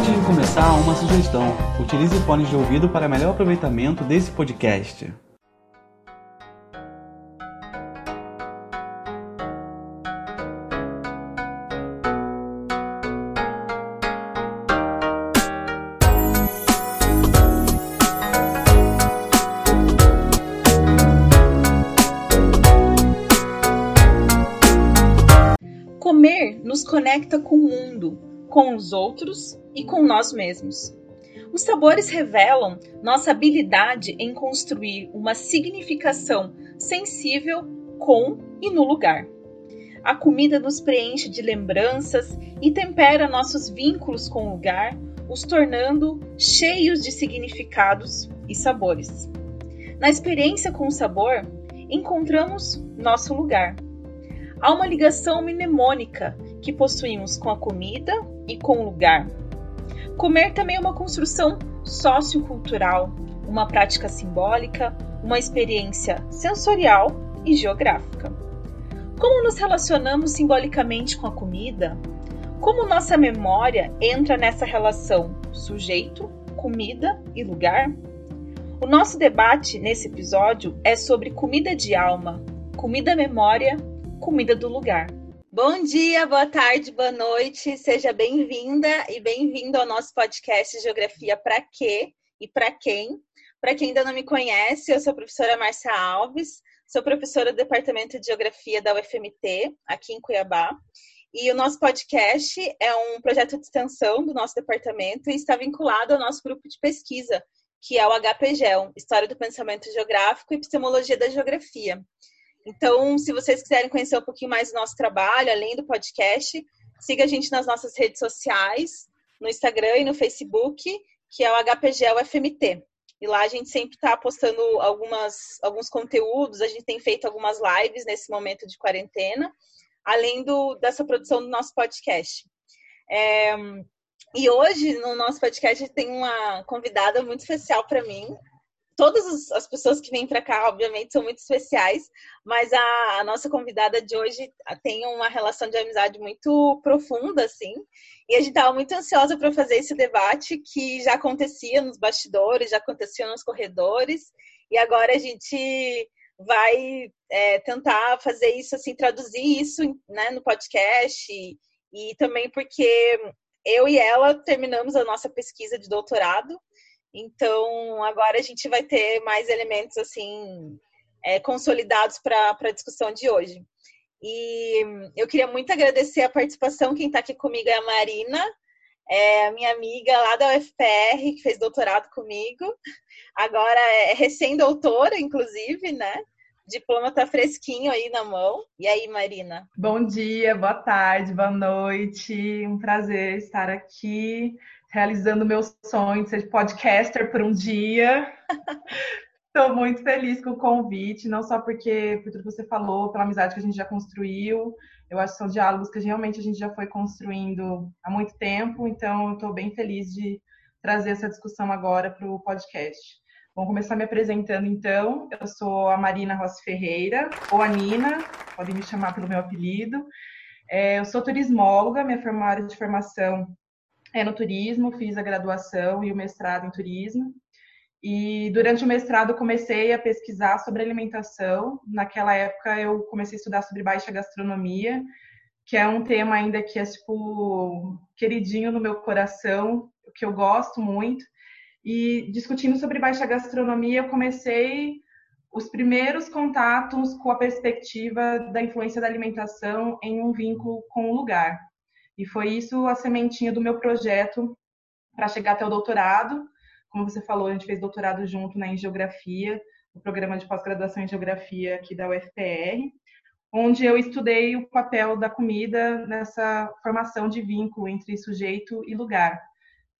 Antes de começar, uma sugestão: utilize fones de ouvido para melhor aproveitamento desse podcast. Comer nos conecta com o mundo, com os outros e com nós mesmos. Os sabores revelam nossa habilidade em construir uma significação sensível com e no lugar. A comida nos preenche de lembranças e tempera nossos vínculos com o lugar, os tornando cheios de significados e sabores. Na experiência com o sabor, encontramos nosso lugar. Há uma ligação mnemônica que possuímos com a comida e com lugar. Comer também é uma construção sociocultural, uma prática simbólica, uma experiência sensorial e geográfica. Como nos relacionamos simbolicamente com a comida? Como nossa memória entra nessa relação sujeito, comida e lugar? O nosso debate nesse episódio é sobre comida de alma, comida memória, comida do lugar. Bom dia, boa tarde, boa noite, seja bem-vinda e bem-vindo ao nosso podcast Geografia para quê e para quem. Para quem ainda não me conhece, eu sou a professora Márcia Alves, sou professora do Departamento de Geografia da UFMT, aqui em Cuiabá. E o nosso podcast é um projeto de extensão do nosso departamento e está vinculado ao nosso grupo de pesquisa, que é o HPGEL, História do Pensamento Geográfico e Epistemologia da Geografia. Então, se vocês quiserem conhecer um pouquinho mais do nosso trabalho, além do podcast, siga a gente nas nossas redes sociais, no Instagram e no Facebook, que é o HPGL FMT. E lá a gente sempre está postando algumas, alguns conteúdos, a gente tem feito algumas lives nesse momento de quarentena, além do, dessa produção do nosso podcast. É, e hoje, no nosso podcast, tem uma convidada muito especial para mim, todas as pessoas que vêm para cá, obviamente, são muito especiais, mas a, a, nossa convidada de hoje tem uma relação de amizade muito profunda, assim, e a gente estava muito ansiosa para fazer esse debate que já acontecia nos bastidores, já acontecia nos corredores, e agora a gente vai é, tentar fazer isso, assim, traduzir isso né, no podcast, e, e também porque eu e ela terminamos a nossa pesquisa de doutorado então, agora a gente vai ter mais elementos assim é, consolidados para a discussão de hoje. E eu queria muito agradecer a participação. Quem está aqui comigo é a Marina, é a minha amiga lá da UFPR, que fez doutorado comigo. Agora é recém-doutora, inclusive, né? Diploma tá fresquinho aí na mão. E aí, Marina? Bom dia, boa tarde, boa noite. Um prazer estar aqui realizando meu sonho de ser podcaster por um dia. Estou muito feliz com o convite, não só porque, por tudo que você falou, pela amizade que a gente já construiu. Eu acho que são diálogos que realmente a gente já foi construindo há muito tempo, então estou bem feliz de trazer essa discussão agora para o podcast. Vamos começar me apresentando então. Eu sou a Marina Rossi Ferreira, ou a Nina, podem me chamar pelo meu apelido. É, eu sou turismóloga, minha área de formação é no turismo, fiz a graduação e o mestrado em turismo. E durante o mestrado comecei a pesquisar sobre alimentação. Naquela época eu comecei a estudar sobre baixa gastronomia, que é um tema ainda que é tipo queridinho no meu coração, que eu gosto muito. E discutindo sobre baixa gastronomia, eu comecei os primeiros contatos com a perspectiva da influência da alimentação em um vínculo com o lugar. E foi isso a sementinha do meu projeto para chegar até o doutorado. Como você falou, a gente fez doutorado junto né, em Geografia, no programa de pós-graduação em Geografia aqui da UFPR, onde eu estudei o papel da comida nessa formação de vínculo entre sujeito e lugar.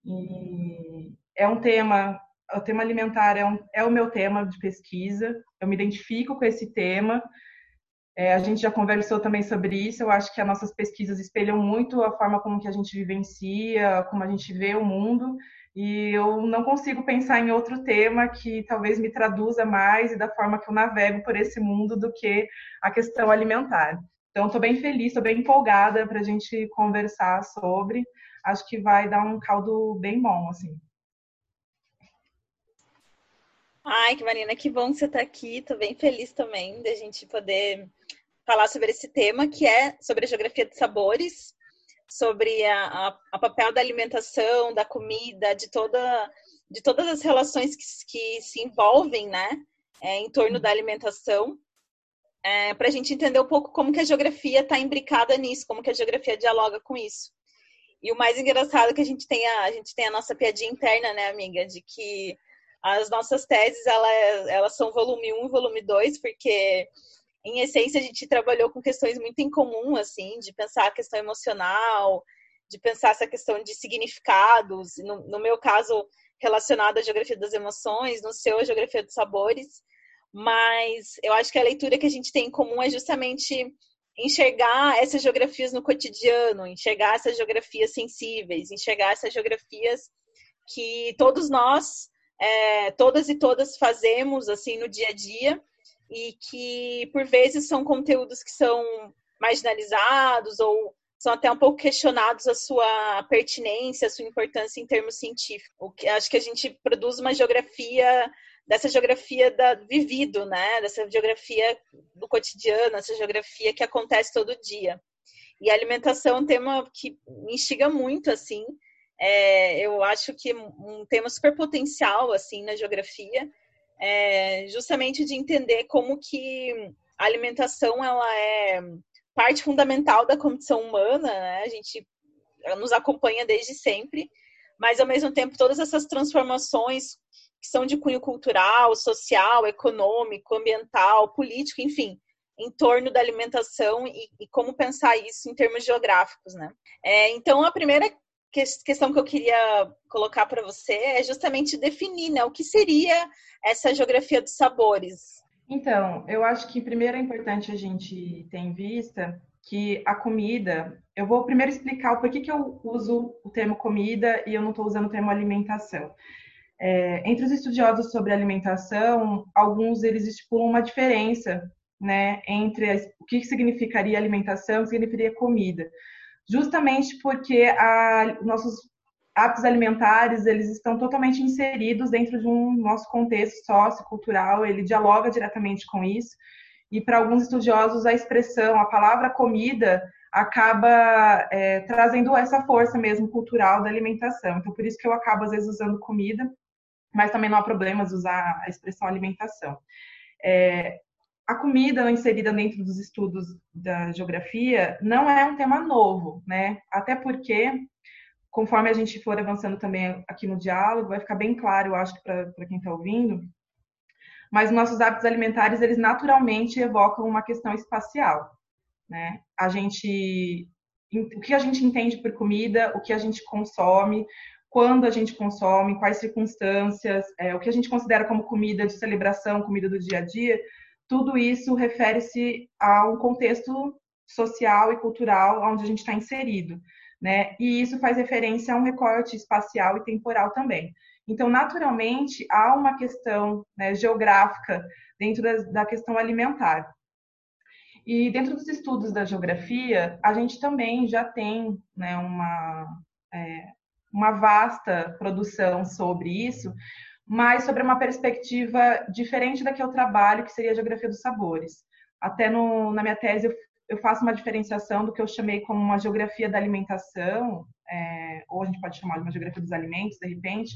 E é um tema, o tema alimentar é, um, é o meu tema de pesquisa, eu me identifico com esse tema, é, a gente já conversou também sobre isso. Eu acho que as nossas pesquisas espelham muito a forma como que a gente vivencia, como a gente vê o mundo. E eu não consigo pensar em outro tema que talvez me traduza mais e da forma que eu navego por esse mundo do que a questão alimentar. Então, estou bem feliz, estou bem empolgada para a gente conversar sobre. acho que vai dar um caldo bem bom, assim. Ai, que Marina, que bom que você está aqui. Tô bem feliz também da gente poder falar sobre esse tema, que é sobre a geografia de sabores, sobre a papel da alimentação, da comida, de toda de todas as relações que, que se envolvem, né, é, em torno da alimentação, é, para a gente entender um pouco como que a geografia está imbricada nisso, como que a geografia dialoga com isso. E o mais engraçado é que a gente tem a, a gente tem a nossa piadinha interna, né, amiga, de que as nossas teses elas, elas são volume 1 e volume 2, porque em essência a gente trabalhou com questões muito em comum, assim, de pensar a questão emocional, de pensar essa questão de significados, no, no meu caso, relacionado à geografia das emoções, no seu, a geografia dos sabores. Mas eu acho que a leitura que a gente tem em comum é justamente enxergar essas geografias no cotidiano, enxergar essas geografias sensíveis, enxergar essas geografias que todos nós, é, todas e todas fazemos assim no dia a dia e que por vezes são conteúdos que são marginalizados ou são até um pouco questionados a sua pertinência, a sua importância em termos científicos. O que, acho que a gente produz uma geografia dessa geografia da vivido, né? Dessa geografia do cotidiano, essa geografia que acontece todo dia. E a alimentação é um tema que me instiga muito, assim. É, eu acho que um tema super potencial, assim, na geografia, é justamente de entender como que a alimentação, ela é parte fundamental da condição humana, né? A gente nos acompanha desde sempre, mas ao mesmo tempo todas essas transformações que são de cunho cultural, social, econômico, ambiental, político, enfim, em torno da alimentação e, e como pensar isso em termos geográficos, né? É, então a primeira questão que eu queria colocar para você é justamente definir, né, o que seria essa geografia dos sabores. Então, eu acho que primeiro é importante a gente ter em vista que a comida, eu vou primeiro explicar o porquê que eu uso o termo comida e eu não estou usando o termo alimentação. É, entre os estudiosos sobre alimentação, alguns eles estipulam uma diferença né, entre as, o que significaria alimentação e o que significaria comida. Justamente porque a, nossos hábitos alimentares, eles estão totalmente inseridos dentro de um nosso contexto sociocultural, ele dialoga diretamente com isso. E para alguns estudiosos, a expressão, a palavra comida, acaba é, trazendo essa força mesmo cultural da alimentação. Então, por isso que eu acabo, às vezes, usando comida, mas também não há problemas usar a expressão alimentação. É, a comida inserida dentro dos estudos da geografia não é um tema novo, né? Até porque conforme a gente for avançando também aqui no diálogo, vai ficar bem claro, eu acho para quem está ouvindo, mas nossos hábitos alimentares, eles naturalmente evocam uma questão espacial, né? A gente, o que a gente entende por comida, o que a gente consome, quando a gente consome, quais circunstâncias, é, o que a gente considera como comida de celebração, comida do dia a dia, tudo isso refere-se a um contexto social e cultural onde a gente está inserido né? E isso faz referência a um recorte espacial e temporal também. Então, naturalmente, há uma questão né, geográfica dentro da, da, questão alimentar. E dentro dos estudos da geografia, a gente também já tem né, uma, é, uma vasta produção sobre isso, mas sobre uma perspectiva diferente da que eu trabalho, que seria a geografia dos sabores. Até no, na minha tese eu eu faço uma diferenciação do que eu chamei como uma geografia da alimentação, é, ou a gente pode chamar de uma geografia dos alimentos, de repente,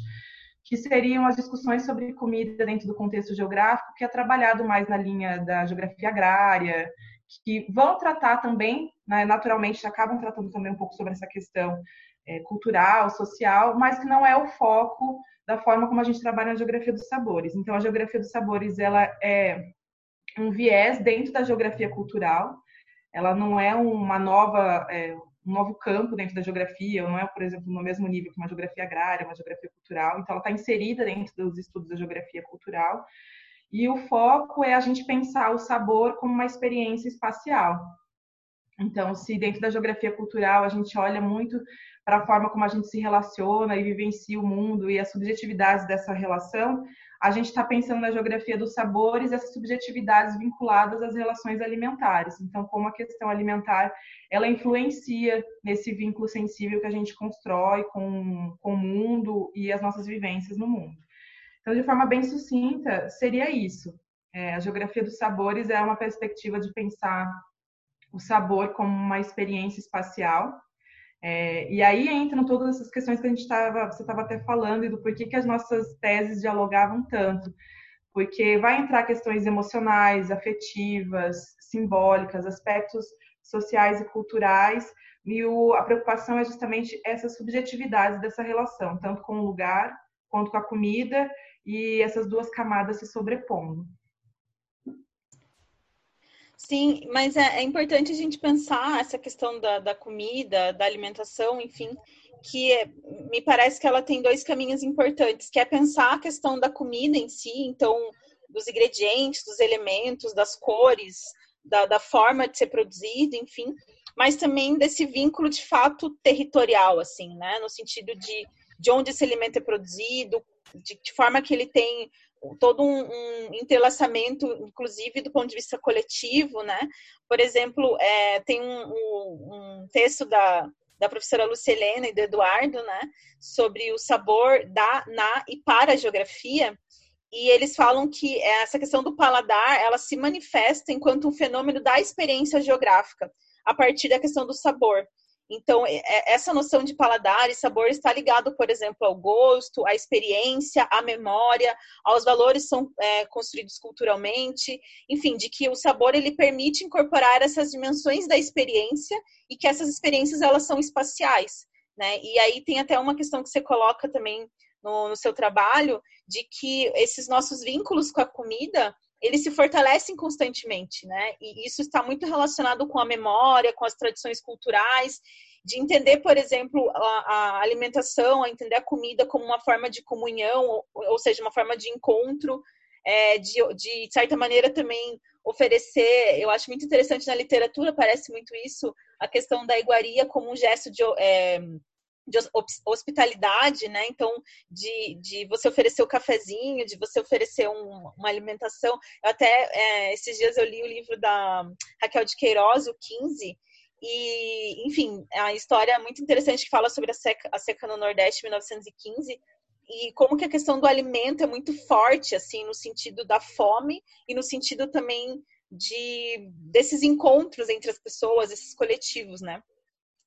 que seriam as discussões sobre comida dentro do contexto geográfico, que é trabalhado mais na linha da geografia agrária, que vão tratar também, né, naturalmente, acabam tratando também um pouco sobre essa questão é, cultural, social, mas que não é o foco da forma como a gente trabalha na geografia dos sabores. Então, a geografia dos sabores ela é um viés dentro da geografia cultural, ela não é uma nova, é, um novo campo dentro da geografia, não é, por exemplo, no mesmo nível que uma geografia agrária, uma geografia cultural. Então, ela está inserida dentro dos estudos da geografia cultural. E o foco é a gente pensar o sabor como uma experiência espacial. Então, se dentro da geografia cultural a gente olha muito para a forma como a gente se relaciona e vivencia o mundo e as subjetividades dessa relação, a gente está pensando na geografia dos sabores e essas subjetividades vinculadas às relações alimentares. Então, como a questão alimentar ela influencia nesse vínculo sensível que a gente constrói com, com o mundo e as nossas vivências no mundo. Então, de forma bem sucinta, seria isso. É, a geografia dos sabores é uma perspectiva de pensar o sabor como uma experiência espacial é, e aí entram todas essas questões que a gente estava, você estava até falando, e do porquê que as nossas teses dialogavam tanto. Porque vai entrar questões emocionais, afetivas, simbólicas, aspectos sociais e culturais, e o, a preocupação é justamente essas subjetividades dessa relação, tanto com o lugar quanto com a comida, e essas duas camadas se sobrepondo. Sim, mas é, é, importante a gente pensar essa questão da, da comida, da alimentação, enfim, que é, me parece que ela tem dois caminhos importantes, que é pensar a questão da comida em si, então, dos ingredientes, dos elementos, das cores, da, da forma de ser produzido, enfim, mas também desse vínculo de fato territorial, assim, né? No sentido de, de onde esse alimento é produzido, de, de forma que ele tem todo um, um, entrelaçamento, inclusive do ponto de vista coletivo, né? Por exemplo, é, tem um, um, texto da, da professora Lucilena e do Eduardo, né? Sobre o sabor da, na e para a geografia. E eles falam que essa questão do paladar, ela se manifesta enquanto um fenômeno da experiência geográfica, a partir da questão do sabor. Então, é, essa noção de paladar e sabor está ligado, por exemplo, ao gosto, à experiência, à memória, aos valores são é, construídos culturalmente, enfim, de que o sabor ele permite incorporar essas dimensões da experiência e que essas experiências elas são espaciais, né? E aí tem até uma questão que você coloca também no, no seu trabalho de que esses nossos vínculos com a comida eles se fortalecem constantemente, né? E isso está muito relacionado com a memória, com as tradições culturais, de entender, por exemplo, a, a alimentação, a entender a comida como uma forma de comunhão, ou, ou seja, uma forma de encontro, é, de, de, certa maneira também oferecer, eu acho muito interessante na literatura, parece muito isso, a questão da iguaria como um gesto de, é, de hospitalidade, né? Então, de, de você oferecer o cafezinho, de você oferecer um, uma alimentação. Eu até, é, esses dias eu li o livro da Raquel de Queiroz, o 15, e, enfim, a história é muito interessante que fala sobre a seca, a seca no Nordeste, 1915, e como que a questão do alimento é muito forte, assim, no sentido da fome e no sentido também de desses encontros entre as pessoas, esses coletivos, né?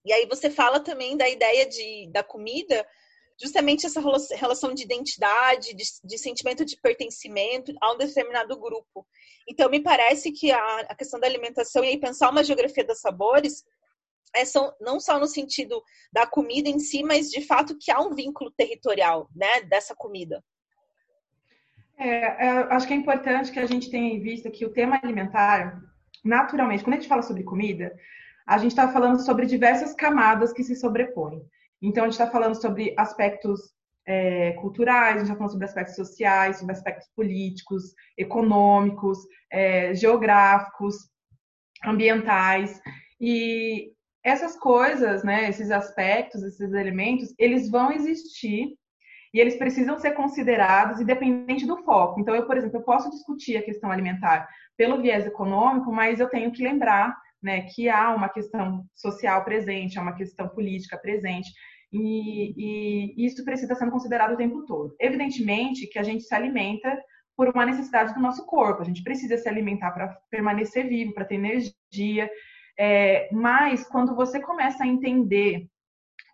E aí você fala também da ideia de, da comida, justamente essa relação de identidade, de, de, sentimento de pertencimento a um determinado grupo. Então, me parece que a, a questão da alimentação e aí pensar uma geografia dos sabores é são, não só no sentido da comida em si, mas de fato que há um vínculo territorial né, dessa comida. É, é, acho que é importante que a gente tenha em vista que o tema alimentar, naturalmente, quando a gente fala sobre comida, a gente está falando sobre diversas camadas que se sobrepõem. Então, a gente está falando sobre aspectos é, culturais, a gente está falando sobre aspectos sociais, sobre aspectos políticos, econômicos, é, geográficos, ambientais. E essas coisas, né, esses aspectos, esses elementos, eles vão existir e eles precisam ser considerados independente do foco. Então, eu, por exemplo, eu posso discutir a questão alimentar pelo viés econômico, mas eu tenho que lembrar né, que há uma questão social presente, há uma questão política presente, e, e isso precisa ser considerado o tempo todo. Evidentemente que a gente se alimenta por uma necessidade do nosso corpo, a gente precisa se alimentar para permanecer vivo, para ter energia, é, mas quando você começa a entender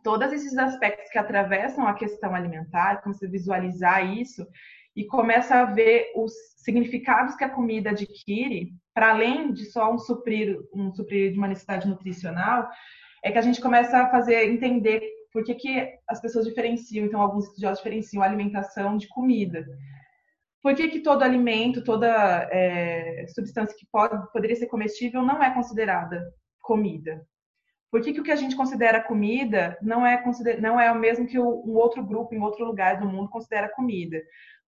todos esses aspectos que atravessam a questão alimentar, começa a visualizar isso e começa a ver os significados que a comida adquire, para além de só um suprir, um suprir de uma necessidade nutricional, é que a gente começa a fazer entender por que, que as pessoas diferenciam, então alguns estudiosos diferenciam a alimentação de comida. Por que, que todo alimento, toda é, substância que pode, poderia ser comestível não é considerada comida? Por que, que o que a gente considera comida não é, não é o mesmo que um outro grupo em outro lugar do mundo considera comida?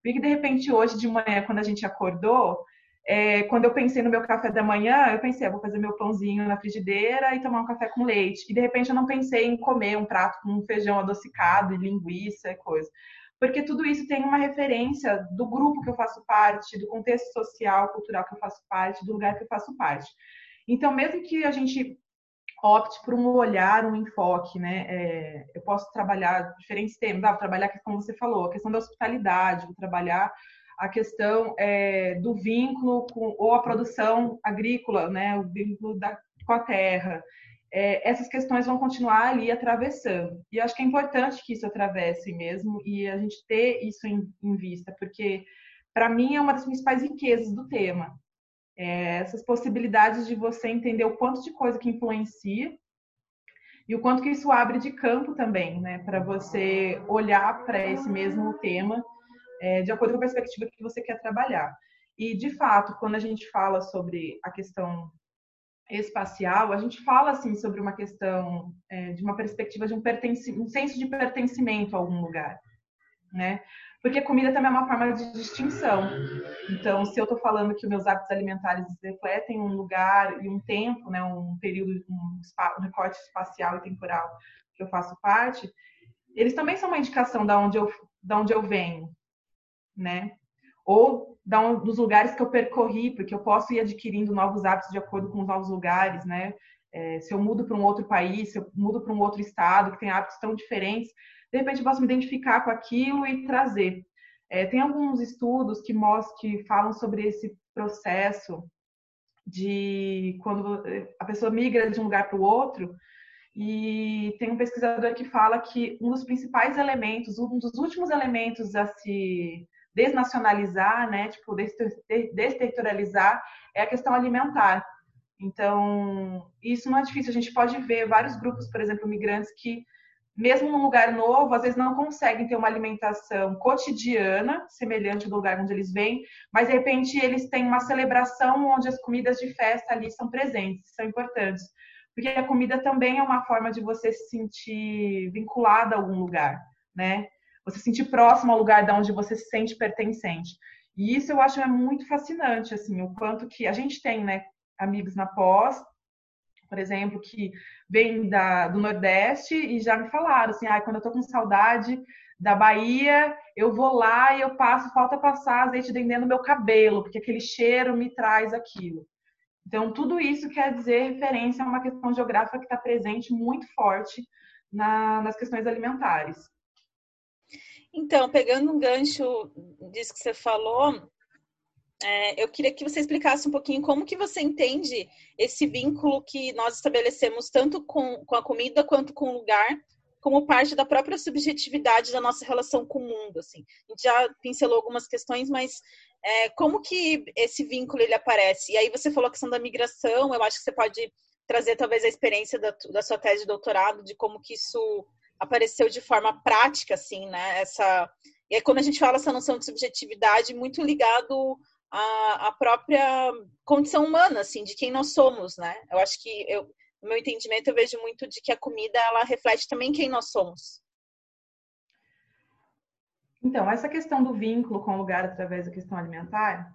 Porque de repente hoje de manhã, quando a gente acordou, é, quando eu pensei no meu café da manhã, eu pensei, ah, vou fazer meu pãozinho na frigideira e tomar um café com leite. E de repente eu não pensei em comer um prato com feijão adocicado e linguiça e coisa. porque tudo isso tem uma referência do grupo que eu faço parte, do contexto social, cultural que eu faço parte, do lugar que eu faço parte. Então, mesmo que a gente opte por um olhar, um enfoque, né? É, eu posso trabalhar diferentes temas, ah, vou trabalhar, como você falou, a questão da hospitalidade, vou trabalhar a questão é, do vínculo com, ou a produção agrícola, né? O vínculo da, com a terra. É, essas questões vão continuar ali atravessando. E acho que é importante que isso atravesse mesmo e a gente ter isso em, em vista, porque para mim é uma das principais riquezas do tema. É, essas possibilidades de você entender o quanto de coisa que influencia e o quanto que isso abre de campo também, né, para você olhar para esse mesmo tema é, de acordo com a perspectiva que você quer trabalhar. E, de fato, quando a gente fala sobre a questão espacial, a gente fala assim sobre uma questão é, de uma perspectiva de um, um senso de pertencimento a algum lugar, né? Porque comida também é uma forma de distinção. Então, se eu estou falando que meus hábitos alimentares refletem um lugar e um tempo, né, um período, um, um recorte espacial e temporal que eu faço parte, eles também são uma indicação da onde eu, da onde eu venho, né? Ou da um, dos lugares que eu percorri, porque eu posso ir adquirindo novos hábitos de acordo com os novos lugares, né? É, se eu mudo para um outro país, se eu mudo para um outro estado que tem hábitos tão diferentes, de repente eu posso me identificar com aquilo e trazer. É, tem alguns estudos que mostram, que falam sobre esse processo de quando a pessoa migra de um lugar para o outro, e tem um pesquisador que fala que um dos principais elementos, um dos últimos elementos a se desnacionalizar, né, tipo, desterritorializar, é a questão alimentar. Então, isso não é difícil. A gente pode ver vários grupos, por exemplo, migrantes que mesmo num lugar novo, às vezes não conseguem ter uma alimentação cotidiana, semelhante do lugar onde eles vêm, mas de repente eles têm uma celebração onde as comidas de festa ali são presentes, são importantes. Porque a comida também é uma forma de você se sentir vinculada a algum lugar, né? Você se sentir próximo ao lugar de onde você se sente pertencente. E isso eu acho é muito fascinante, assim, o quanto que a gente tem, né, amigos na pós, por exemplo, que vêm da, do Nordeste e já me falaram assim, ah, quando eu tô com saudade da Bahia, eu vou lá e eu passo, falta passar azeite de dendê no meu cabelo, porque aquele cheiro me traz aquilo. Então, tudo isso quer dizer referência a uma questão geográfica que está presente muito forte na, nas questões alimentares. Então, pegando um gancho disso que você falou, é, eu queria que você explicasse um pouquinho como que você entende esse vínculo que nós estabelecemos tanto com, com a comida quanto com o lugar, como parte da própria subjetividade da nossa relação com o mundo. Assim. A gente já pincelou algumas questões, mas é, como que esse vínculo ele aparece? E aí você falou a questão da migração, eu acho que você pode trazer talvez a experiência da, da sua tese de doutorado, de como que isso apareceu de forma prática, assim, né? Essa... E aí, quando a gente fala essa noção de subjetividade, muito ligado a, a própria condição humana, assim, de quem nós somos, né? Eu acho que, eu, no meu entendimento, eu vejo muito de que a comida, ela reflete também quem nós somos. Então, essa questão do vínculo com o lugar através da questão alimentar,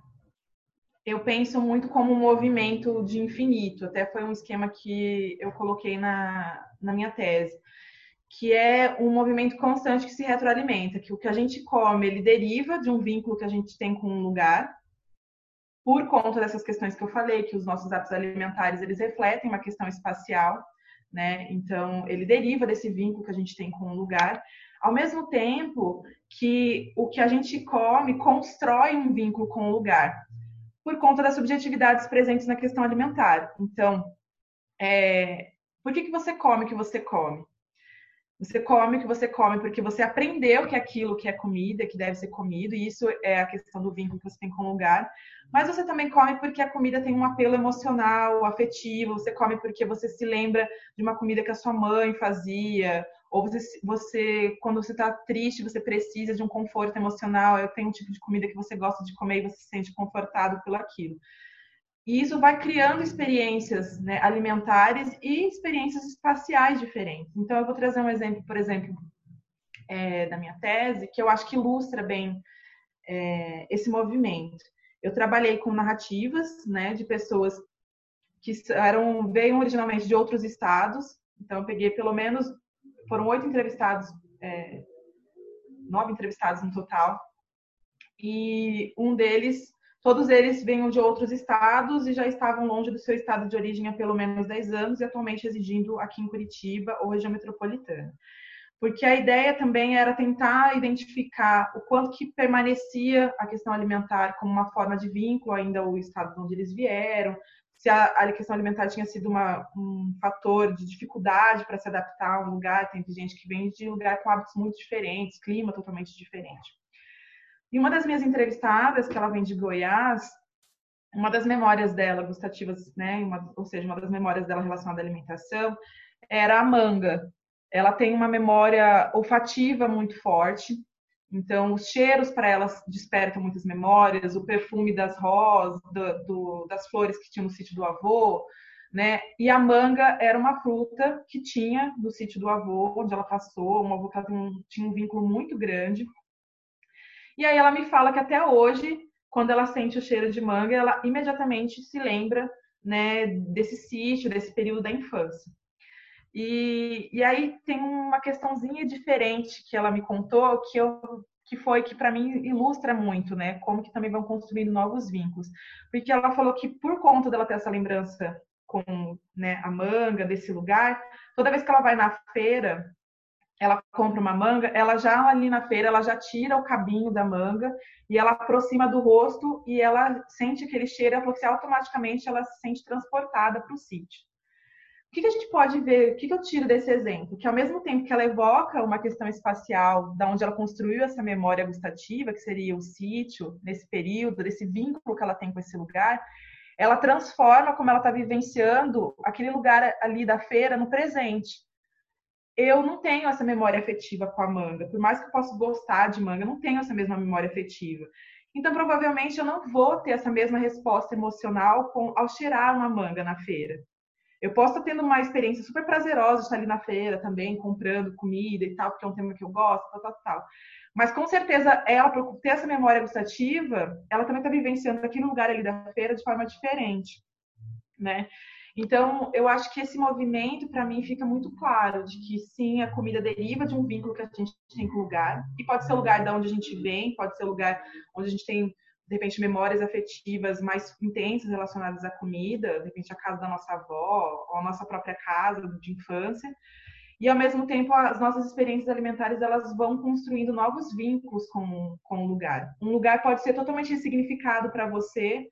eu penso muito como um movimento de infinito. Até foi um esquema que eu coloquei na, na minha tese, que é um movimento constante que se retroalimenta, que o que a gente come, ele deriva de um vínculo que a gente tem com um lugar, por conta dessas questões que eu falei, que os nossos hábitos alimentares eles refletem uma questão espacial, né? Então, ele deriva desse vínculo que a gente tem com o lugar, ao mesmo tempo que o que a gente come constrói um vínculo com o lugar, por conta das subjetividades presentes na questão alimentar. Então, é, por que, que você come o que você come? Você come o que você come porque você aprendeu que aquilo que é comida, que deve ser comido, e isso é a questão do vínculo que você tem com o lugar. Mas você também come porque a comida tem um apelo emocional, afetivo. Você come porque você se lembra de uma comida que a sua mãe fazia, ou você, você quando você está triste, você precisa de um conforto emocional. Tenho um tipo de comida que você gosta de comer e você se sente confortado pelo aquilo. E isso vai criando experiências né, alimentares e experiências espaciais diferentes. Então, eu vou trazer um exemplo, por exemplo, é, da minha tese, que eu acho que ilustra bem é, esse movimento. Eu trabalhei com narrativas né, de pessoas que eram, veio originalmente de outros estados. Então, eu peguei pelo menos, foram oito entrevistados é, nove entrevistados no total. E um deles, todos eles venham de outros estados e já estavam longe do seu estado de origem há pelo menos 10 anos e atualmente residindo aqui em Curitiba ou região metropolitana porque a ideia também era tentar identificar o quanto que permanecia a questão alimentar como uma forma de vínculo ainda o estado de onde eles vieram, se a, a questão alimentar tinha sido uma, um fator de dificuldade para se adaptar a um lugar, tem gente que vem de lugar com hábitos muito diferentes, clima totalmente diferente. E uma das minhas entrevistadas, que ela vem de Goiás, uma das memórias dela gustativas, né, uma, ou seja, uma das memórias dela relacionada à alimentação, era a manga, ela tem uma memória olfativa muito forte. Então, os cheiros para ela despertam muitas memórias, o perfume das rosas, do, do, das flores que tinha no sítio do avô, né? E a manga era uma fruta que tinha no sítio do avô, onde ela passou, um avô tinha um vínculo muito grande. E aí ela me fala que até hoje, quando ela sente o cheiro de manga, ela imediatamente se lembra, né, desse sítio, desse período da infância. E, e aí tem uma questãozinha diferente que ela me contou, que eu que foi que para mim ilustra muito, né, como que também vão construindo novos vínculos. Porque ela falou que por conta dela ter essa lembrança com né, a manga desse lugar, toda vez que ela vai na feira, ela compra uma manga, ela já ali na feira, ela já tira o cabinho da manga e ela aproxima do rosto e ela sente aquele cheiro, ela falou automaticamente ela se sente transportada para o sítio. O que, que, a gente pode ver? O que, que, eu tiro desse exemplo? Que ao mesmo tempo que ela evoca uma questão espacial, da onde ela construiu essa memória gustativa, que seria o sítio, nesse período, desse vínculo que ela tem com esse lugar, ela transforma como ela está vivenciando aquele lugar ali da feira no presente. Eu não tenho essa memória afetiva com a manga, por mais que eu possa gostar de manga, eu não tenho essa mesma memória afetiva. Então, provavelmente, eu não vou ter essa mesma resposta emocional com, ao cheirar uma manga na feira. Eu posso estar tendo uma experiência super prazerosa de estar ali na feira também, comprando comida e tal, porque é um tema que eu gosto, tal, tal, tal. Mas com certeza ela, por ter essa memória gustativa, ela também está vivenciando aqui no lugar ali da feira de forma diferente, né? Então, eu acho que esse movimento, para mim, fica muito claro de que sim, a comida deriva de um vínculo que a gente tem com o lugar, e pode ser o lugar de onde a gente vem, pode ser o lugar onde a gente tem de repente, memórias afetivas mais intensas relacionadas à comida, de repente, a casa da nossa avó, ou a nossa própria casa de infância. E, ao mesmo tempo, as nossas experiências alimentares, elas vão construindo novos vínculos com, com o lugar. Um lugar pode ser totalmente ressignificado para você,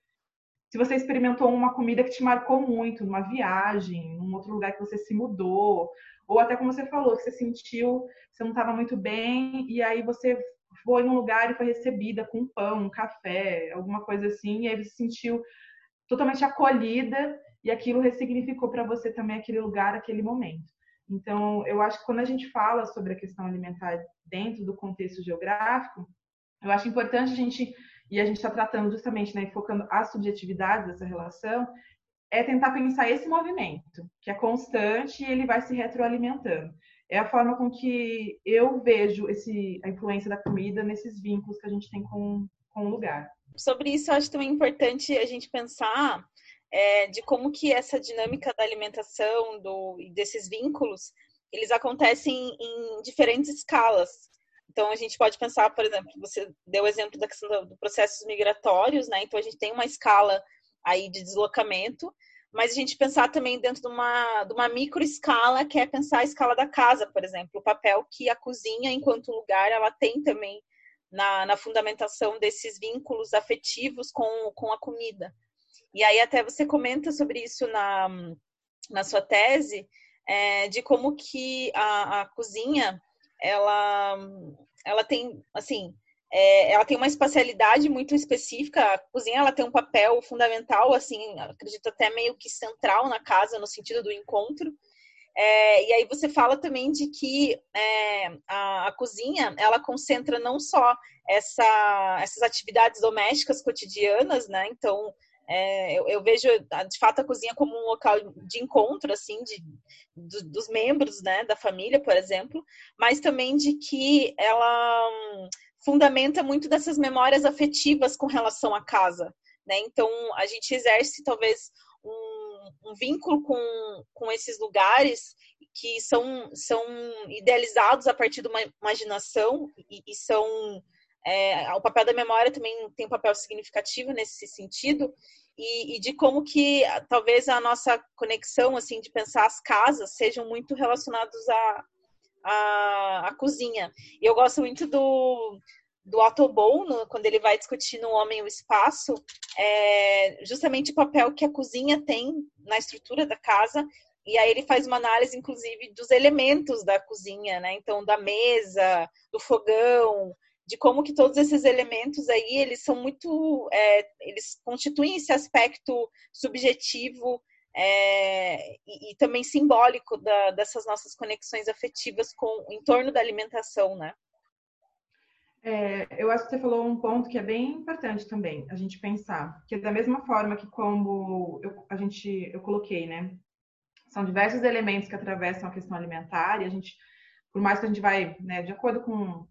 se você experimentou uma comida que te marcou muito, numa viagem, num outro lugar que você se mudou, ou até como você falou, que você sentiu, você não estava muito bem, e aí você foi num lugar e foi recebida com pão, um café, alguma coisa assim, e aí você se sentiu totalmente acolhida e aquilo ressignificou para você também aquele lugar, aquele momento. Então, eu acho que quando a gente fala sobre a questão alimentar dentro do contexto geográfico, eu acho importante a gente, e a gente está tratando justamente, né, focando as subjetividades dessa relação, é tentar pensar esse movimento, que é constante e ele vai se retroalimentando é a forma com que eu vejo esse, a influência da comida nesses vínculos que a gente tem com, com o lugar. Sobre isso, eu acho também importante a gente pensar é, de como que essa dinâmica da alimentação, do, desses vínculos, eles acontecem em diferentes escalas. Então, a gente pode pensar, por exemplo, você deu o exemplo da questão do, do processos migratórios, né? Então, a gente tem uma escala aí de deslocamento, mas a gente pensar também dentro de uma, de uma micro escala, que é pensar a escala da casa, por exemplo, o papel que a cozinha, enquanto lugar, ela tem também na, na fundamentação desses vínculos afetivos com, com a comida. E aí até você comenta sobre isso na, na sua tese, é, de como que a, a cozinha, ela, ela tem, assim, é, ela tem uma espacialidade muito específica. A cozinha ela tem um papel fundamental, assim, acredito até meio que central na casa, no sentido do encontro. É, e aí você fala também de que é, a, a, cozinha ela concentra não só essa, essas atividades domésticas cotidianas, né? Então é, eu, eu, vejo de fato a cozinha como um local de encontro assim de, do, dos membros né, da família, por exemplo, mas também de que ela fundamenta muito dessas memórias afetivas com relação à casa, né? Então a gente exerce talvez um, um vínculo com, com esses lugares que são, são idealizados a partir de uma imaginação e, e são é, o papel da memória também tem um papel significativo nesse sentido e, e, de como que talvez a nossa conexão assim de pensar as casas sejam muito relacionados à a, a, cozinha. E eu gosto muito do do Autobon, quando ele vai discutir no Homem e o Espaço, é justamente o papel que a cozinha tem na estrutura da casa. E aí ele faz uma análise, inclusive, dos elementos da cozinha, né? Então, da mesa, do fogão, de como que todos esses elementos aí eles são muito é, eles constituem esse aspecto subjetivo é, e, e, também simbólico da, dessas nossas conexões afetivas com em torno da alimentação, né? É, eu acho que você falou um ponto que é bem importante também a gente pensar, que é da mesma forma que como eu, a gente eu coloquei, né? São diversos elementos que atravessam a questão alimentar e a gente, por mais que a gente vai, né, de acordo com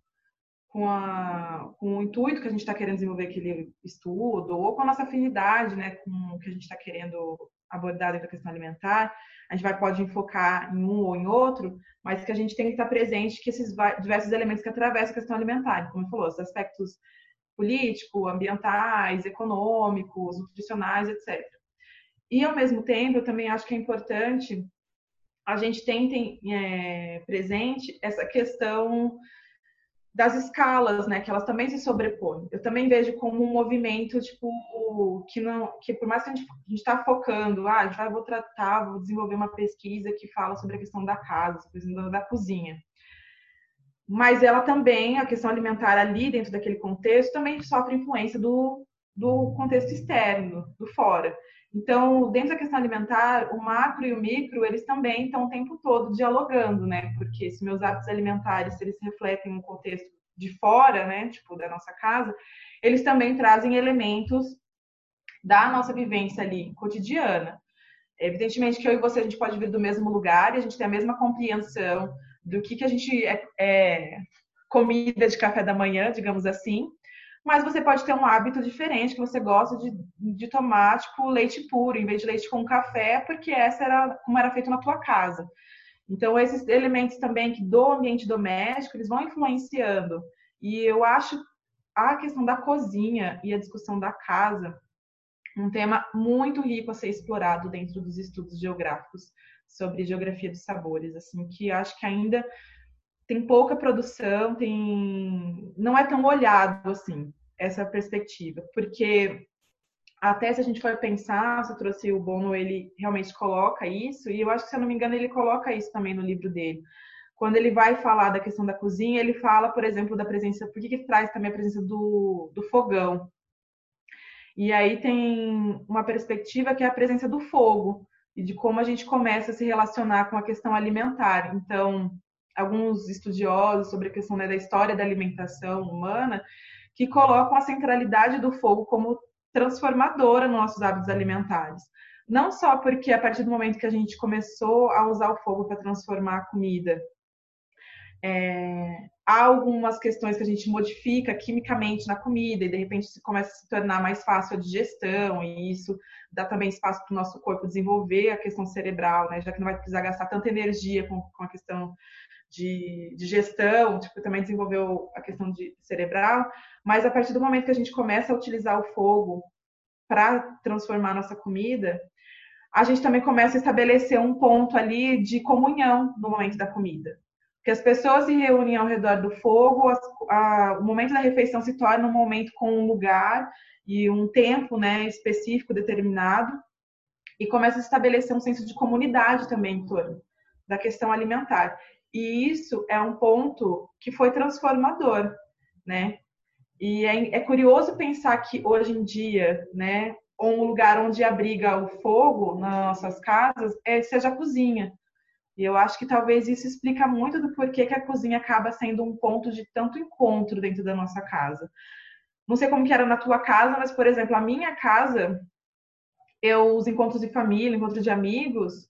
com, a, com o intuito que a gente está querendo desenvolver aquele estudo, ou com a nossa afinidade né, com o que a gente está querendo abordar dentro da questão alimentar, a gente vai, pode enfocar em um ou em outro, mas que a gente tem que estar presente que esses diversos elementos que atravessam a questão alimentar, como eu falou, os aspectos políticos, ambientais, econômicos, nutricionais, etc. E, ao mesmo tempo, eu também acho que é importante a gente ter é, presente essa questão das escalas, né, que elas também se sobrepõem. Eu também vejo como um movimento, tipo, que não, que por mais que a gente está focando, ah, a gente vai, vou tratar, vou desenvolver uma pesquisa que fala sobre a questão da casa, a questão da cozinha. Mas ela também, a questão alimentar ali, dentro daquele contexto, também sofre influência do, do contexto externo, do fora. Então, dentro da questão alimentar, o macro e o micro, eles também estão o tempo todo dialogando, né? Porque se meus hábitos alimentares, eles refletem um contexto de fora, né, tipo da nossa casa, eles também trazem elementos da nossa vivência ali cotidiana. Evidentemente que eu e você a gente pode vir do mesmo lugar e a gente tem a mesma compreensão do que que a gente é, é comida de café da manhã, digamos assim, mas você pode ter um hábito diferente, que você gosta de, de tomar, tipo, leite puro, em vez de leite com café, porque essa era como era feito na tua casa. Então, esses elementos também que do ambiente doméstico, eles vão influenciando. E eu acho a questão da cozinha e a discussão da casa um tema muito rico a ser explorado dentro dos estudos geográficos sobre geografia dos sabores, assim, que acho que ainda tem pouca produção, tem não é tão olhado assim essa perspectiva, porque até se a gente for pensar, se eu trouxe o Bono, ele realmente coloca isso, e eu acho que, se eu não me engano, ele coloca isso também no livro dele. Quando ele vai falar da questão da cozinha, ele fala, por exemplo, da presença, por que, que traz também a presença do, do fogão? E aí tem uma perspectiva que é a presença do fogo, e de como a gente começa a se relacionar com a questão alimentar. Então, alguns estudiosos sobre a questão né, da história da alimentação humana, que colocam a centralidade do fogo como transformadora nos nossos hábitos alimentares. Não só porque a partir do momento que a gente começou a usar o fogo para transformar a comida, é, há algumas questões que a gente modifica quimicamente na comida e de repente começa a se tornar mais fácil a digestão e isso dá também espaço para o nosso corpo desenvolver a questão cerebral, né? Já que não vai precisar gastar tanta energia com, com a questão de, de, gestão, tipo, também desenvolveu a questão de cerebral, mas a partir do momento que a gente começa a utilizar o fogo para transformar nossa comida, a gente também começa a estabelecer um ponto ali de comunhão no momento da comida. Porque as pessoas se reúnem ao redor do fogo, a, a, o momento da refeição se torna um momento com um lugar e um tempo né, específico, determinado, e começa a estabelecer um senso de comunidade também em torno da questão alimentar. E isso é um ponto que foi transformador, né? E é, é curioso pensar que hoje em dia, né, um lugar onde abriga o fogo nas nossas casas é, seja a cozinha. E eu acho que talvez isso explica muito do porquê que a cozinha acaba sendo um ponto de tanto encontro dentro da nossa casa. Não sei como que era na tua casa, mas, por exemplo, a minha casa, eu, os encontros de família, encontros de amigos,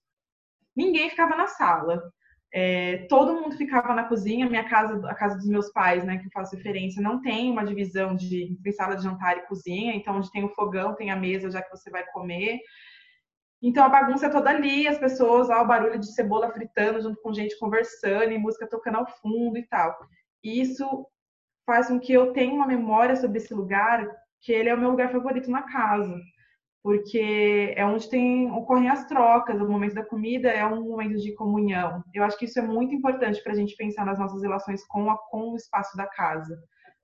ninguém ficava na sala. É, todo mundo ficava na cozinha. Minha casa, a casa dos meus pais, né, que eu faço referência, não tem uma divisão de sala de jantar e cozinha. Então, onde tem o fogão, tem a mesa, já que você vai comer. Então a bagunça é toda ali, as pessoas, ó, o barulho de cebola fritando junto com gente conversando e música tocando ao fundo e tal. E isso faz com que eu tenha uma memória sobre esse lugar, que ele é o meu lugar favorito na casa. Porque é onde tem, ocorrem as trocas, o momento da comida é um momento de comunhão. Eu acho que isso é muito importante para a gente pensar nas nossas relações com, a, com o espaço da casa.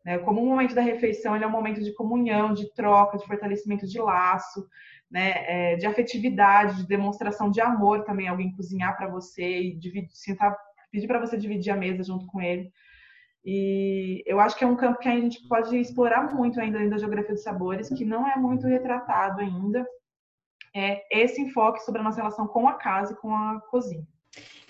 Né? Como o momento da refeição ele é um momento de comunhão, de troca, de fortalecimento de laço né, é, de afetividade, de demonstração de amor também, alguém cozinhar para você e dividir, sentar, pedir para você dividir a mesa junto com ele. E eu acho que é um campo que a gente pode explorar muito ainda dentro da geografia dos sabores, que não é muito retratado ainda. É esse enfoque sobre a nossa relação com a casa e com a cozinha.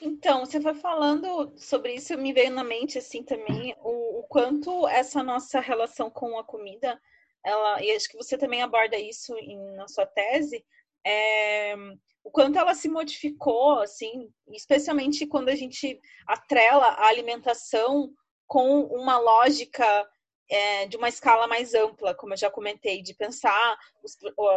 Então, você foi falando sobre isso, me veio na mente assim também o, o quanto essa nossa relação com a comida ela, e acho que você também aborda isso em, na sua tese, é, o quanto ela se modificou, assim, especialmente quando a gente atrela a alimentação com uma lógica é, de uma escala mais ampla, como eu já comentei, de pensar os,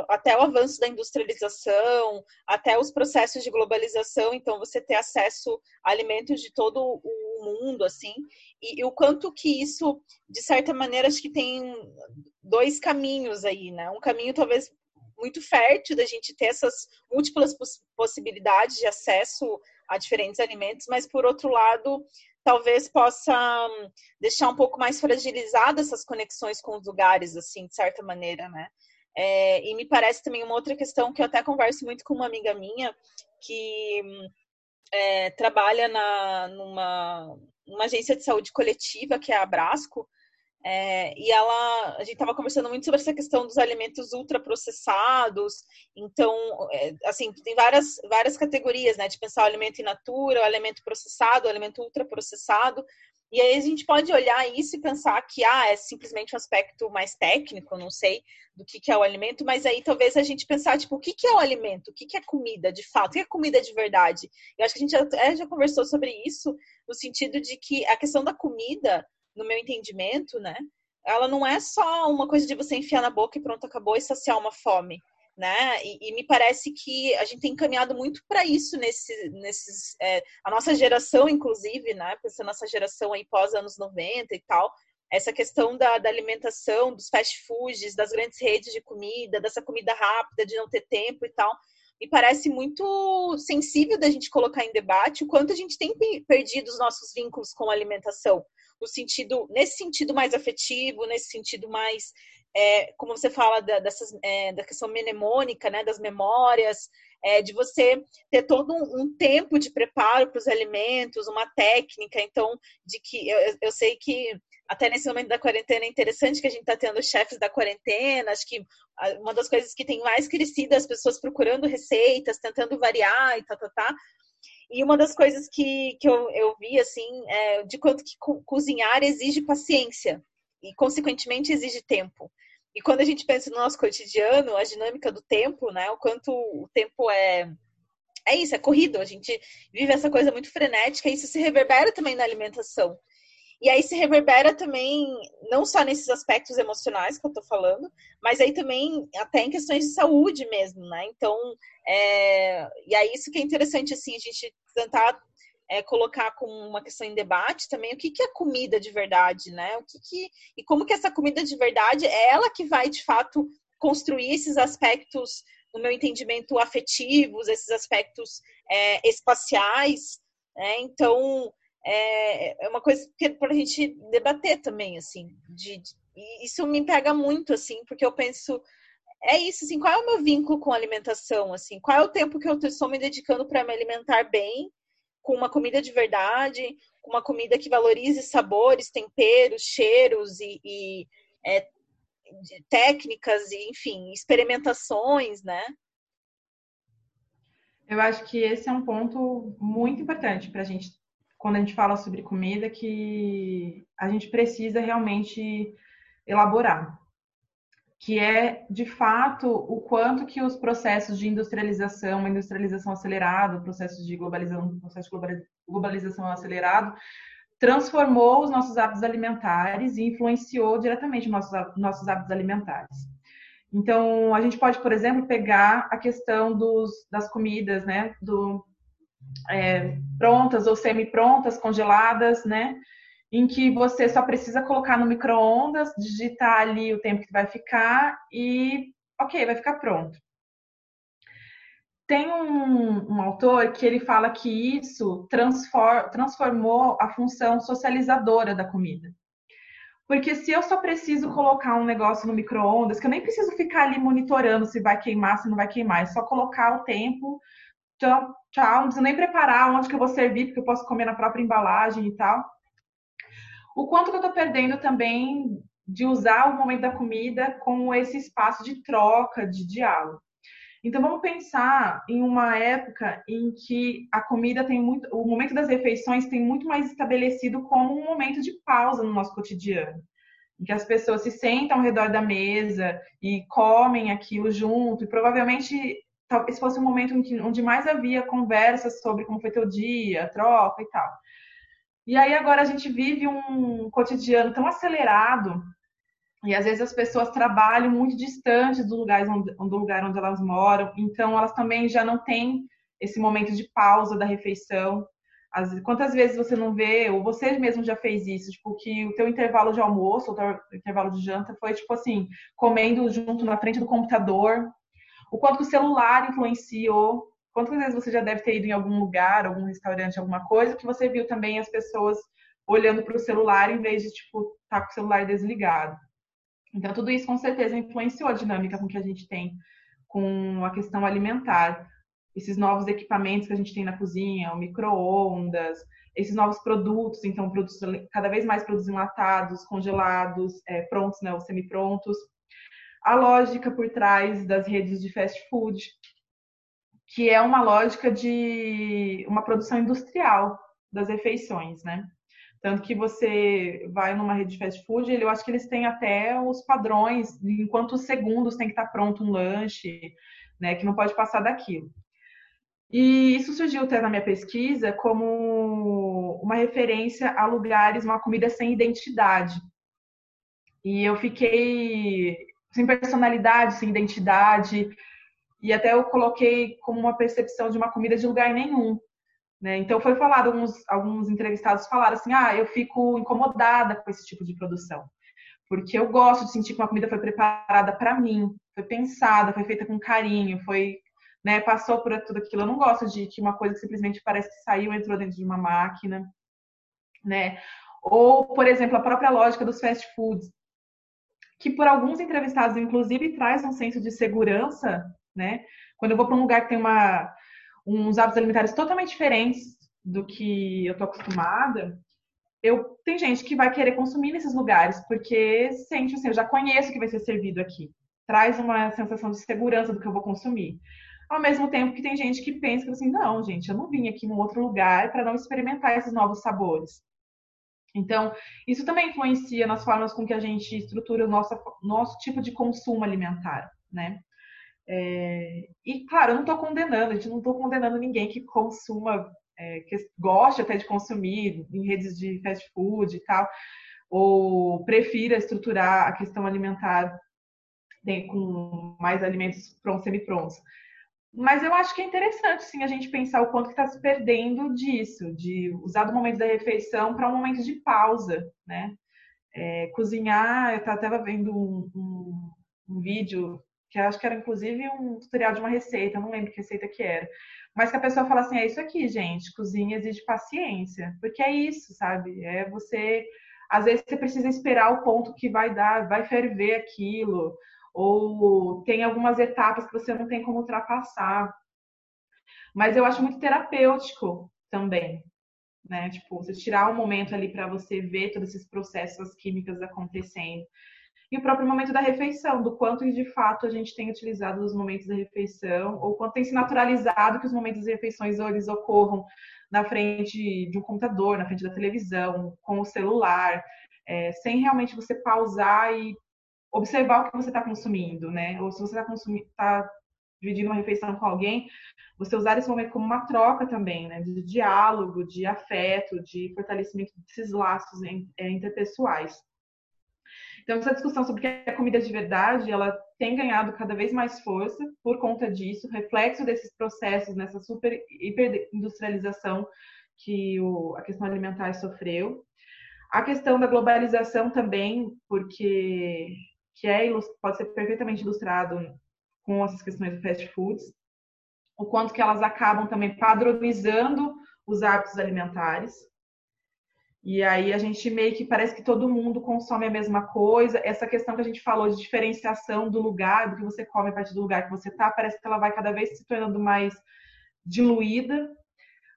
até o avanço da industrialização, até os processos de globalização, então você ter acesso a alimentos de todo o mundo, assim, e, e o quanto que isso, de certa maneira, acho que tem dois caminhos aí, né? Um caminho talvez muito fértil da gente ter essas múltiplas possibilidades de acesso a diferentes alimentos, mas por outro lado, talvez possa hum, deixar um pouco mais fragilizadas essas conexões com os lugares, assim, de certa maneira, né? É, e me parece também uma outra questão que eu até converso muito com uma amiga minha que hum, é, trabalha na, numa, numa agência de saúde coletiva, que é a Abrasco, é, e ela, a gente estava conversando muito sobre essa questão dos alimentos ultraprocessados. Então, é, assim, tem várias, várias categorias, né? De pensar o alimento in natura, o alimento processado, o alimento ultraprocessado. E aí a gente pode olhar isso e pensar que ah, é simplesmente um aspecto mais técnico, não sei do que, que é o alimento, mas aí talvez a gente pensar, tipo, o que, que é o alimento? O que, que é comida de fato? O que é comida de verdade? Eu acho que a gente já, já conversou sobre isso, no sentido de que a questão da comida no meu entendimento, né? Ela não é só uma coisa de você enfiar na boca e pronto, acabou e saciar uma fome, né? E, e me parece que a gente tem caminhado muito para isso nesse, nesses, é, a nossa geração, inclusive, né? Pensando nessa geração aí pós anos 90 e tal, essa questão da, da, alimentação, dos fast foods, das grandes redes de comida, dessa comida rápida, de não ter tempo e tal. Me parece muito sensível da gente colocar em debate o quanto a gente tem perdido os nossos vínculos com a alimentação no sentido, nesse sentido mais afetivo, nesse sentido mais, é, como você fala da, dessas, é, da questão mnemônica, né, das memórias, é, de você ter todo um, um tempo de preparo para os alimentos, uma técnica, então, de que eu, eu sei que até nesse momento da quarentena é interessante que a gente está tendo chefes da quarentena. Acho que uma das coisas que tem mais crescido é as pessoas procurando receitas, tentando variar e tá, tá, tá. E uma das coisas que, que eu, eu vi, assim, é de quanto que co cozinhar exige paciência e, consequentemente, exige tempo. E quando a gente pensa no nosso cotidiano, a dinâmica do tempo, né? O quanto o tempo é. É isso, é corrido. A gente vive essa coisa muito frenética e isso se reverbera também na alimentação. E aí se reverbera também, não só nesses aspectos emocionais que eu tô falando, mas aí também até em questões de saúde mesmo, né? Então, é... e aí isso que é interessante, assim, a gente tentar é, colocar como uma questão em debate também o que, que é comida de verdade, né? O que, que e como que essa comida de verdade é ela que vai de fato construir esses aspectos, no meu entendimento, afetivos, esses aspectos é, espaciais. Né? Então é, é uma coisa que para a gente debater também, assim. De, de, isso me pega muito, assim, porque eu penso é isso, assim, qual é o meu vínculo com a alimentação, assim, qual é o tempo que eu estou me dedicando para me alimentar bem, com uma comida de verdade, com uma comida que valorize sabores, temperos, cheiros e, e é, técnicas e, enfim, experimentações, né? Eu acho que esse é um ponto muito importante para a gente quando a gente fala sobre comida que a gente precisa realmente elaborar, que é de fato o quanto que os processos de industrialização, industrialização acelerada, processos de globalização, processo de globalização acelerado, transformou os nossos hábitos alimentares e influenciou diretamente nossos nossos hábitos alimentares. Então, a gente pode, por exemplo, pegar a questão dos, das comidas, né? Do, é, prontas ou semi-prontas, congeladas, né? Em que você só precisa colocar no micro-ondas, digitar ali o tempo que vai ficar e, ok, vai ficar pronto. Tem um, um autor que ele fala que isso transform, transformou a função socializadora da comida. Porque se eu só preciso colocar um negócio no micro-ondas, que eu nem preciso ficar ali monitorando se vai queimar, se não vai queimar, é só colocar o tempo, tchau, tchau, não preciso nem preparar onde que eu vou servir, porque eu posso comer na própria embalagem e tal. O quanto que eu estou perdendo também de usar o momento da comida como esse espaço de troca, de diálogo. Então vamos pensar em uma época em que a comida tem muito, o momento das refeições tem muito mais estabelecido como um momento de pausa no nosso cotidiano, em que as pessoas se sentam ao redor da mesa e comem aquilo junto, e provavelmente esse fosse um momento onde mais havia conversas sobre como foi teu dia, troca e tal. E aí agora a gente vive um cotidiano tão acelerado e às vezes as pessoas trabalham muito distantes do lugar onde, do lugar onde elas moram, então elas também já não têm esse momento de pausa da refeição. As, quantas vezes você não vê, ou você mesmo já fez isso, tipo, que o teu intervalo de almoço, ou teu intervalo de janta foi, tipo assim, comendo junto na frente do computador. O quanto o celular influenciou. Quantas vezes você já deve ter ido em algum lugar, algum restaurante, alguma coisa, que você viu também as pessoas olhando para o celular em vez de, tipo, estar tá com o celular desligado. Então, tudo isso com certeza influenciou a dinâmica com que a gente tem com a questão alimentar. Esses novos equipamentos que a gente tem na cozinha, o micro-ondas, esses novos produtos, então, produtos cada vez mais produtos enlatados, congelados, é, prontos, né, ou semi-prontos. A lógica por trás das redes de fast food, que é uma lógica de uma produção industrial das refeições, né? Tanto que você vai numa rede de fast food, eu acho que eles têm até os padrões, em quantos segundos tem que estar pronto um lanche, né, que não pode passar daquilo. E isso surgiu até na minha pesquisa como uma referência a lugares, uma comida sem identidade. E eu fiquei sem personalidade, sem identidade, e até eu coloquei como uma percepção de uma comida de lugar nenhum. Né? Então foi falado, alguns, alguns entrevistados falaram assim, ah, eu fico incomodada com esse tipo de produção, porque eu gosto de sentir que uma comida foi preparada para mim, foi pensada, foi feita com carinho, foi, né, passou por tudo aquilo. Eu não gosto de que uma coisa que simplesmente parece que saiu entrou dentro de uma máquina, né? Ou, por exemplo, a própria lógica dos fast foods, que por alguns entrevistados, inclusive, traz um senso de segurança, né? Quando eu vou para um lugar que tem uma uns hábitos alimentares totalmente diferentes do que eu tô acostumada, eu tem gente que vai querer consumir nesses lugares porque sente assim, eu já conheço o que vai ser servido aqui. Traz uma sensação de segurança do que eu vou consumir. Ao mesmo tempo que tem gente que pensa assim, não, gente, eu não vim aqui num outro lugar para não experimentar esses novos sabores. Então, isso também influencia nas formas com que a gente estrutura o nosso, nosso tipo de consumo alimentar, né? É, e, claro, eu não estou condenando, a gente não estou condenando ninguém que consuma, é, que goste até de consumir em redes de fast food e tal, ou prefira estruturar a questão alimentar com mais alimentos prontos, semi-prontos. Mas eu acho que é interessante, sim, a gente pensar o quanto está se perdendo disso, de usar do momento da refeição para um momento de pausa, né? É, cozinhar, eu estava vendo um, um, um vídeo que acho que era inclusive um tutorial de uma receita, não lembro que receita que era. Mas que a pessoa fala assim: é isso aqui, gente, cozinha exige paciência. Porque é isso, sabe? É você. Às vezes você precisa esperar o ponto que vai dar, vai ferver aquilo, ou tem algumas etapas que você não tem como ultrapassar. Mas eu acho muito terapêutico também, né? Tipo, você tirar um momento ali para você ver todos esses processos químicos acontecendo e o próprio momento da refeição, do quanto de fato a gente tem utilizado os momentos da refeição, ou quanto tem se naturalizado que os momentos das refeições eles ocorram na frente de um computador, na frente da televisão, com o celular, é, sem realmente você pausar e observar o que você está consumindo, né? Ou se você está tá dividindo uma refeição com alguém, você usar esse momento como uma troca também, né? De diálogo, de afeto, de fortalecimento desses laços é, interpessoais. Então, essa discussão sobre o que é comida de verdade, ela tem ganhado cada vez mais força por conta disso, reflexo desses processos, nessa super hiperindustrialização que o, a questão alimentar sofreu. A questão da globalização também, porque que é, pode ser perfeitamente ilustrado com essas questões do fast foods, o quanto que elas acabam também padronizando os hábitos alimentares. E aí a gente meio que parece que todo mundo consome a mesma coisa. Essa questão que a gente falou de diferenciação do lugar, do que você come a partir do lugar que você está, parece que ela vai cada vez se tornando mais diluída.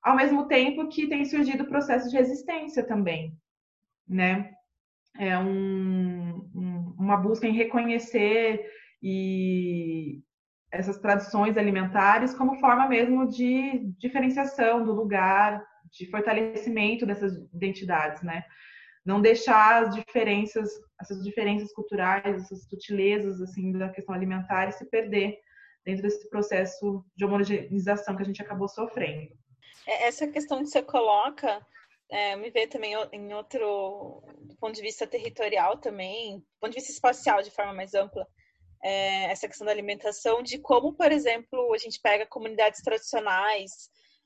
Ao mesmo tempo que tem surgido processos de resistência também, né? É um, uma busca em reconhecer e essas tradições alimentares como forma mesmo de diferenciação do lugar, de fortalecimento dessas identidades, né? Não deixar as diferenças, essas diferenças culturais, essas sutilezas assim da questão alimentar se perder dentro desse processo de homogeneização que a gente acabou sofrendo. É, essa questão que você coloca é, me vê também em outro ponto de vista territorial também, do ponto de vista espacial de forma mais ampla, é, essa questão da alimentação, de como, por exemplo, a gente pega comunidades tradicionais,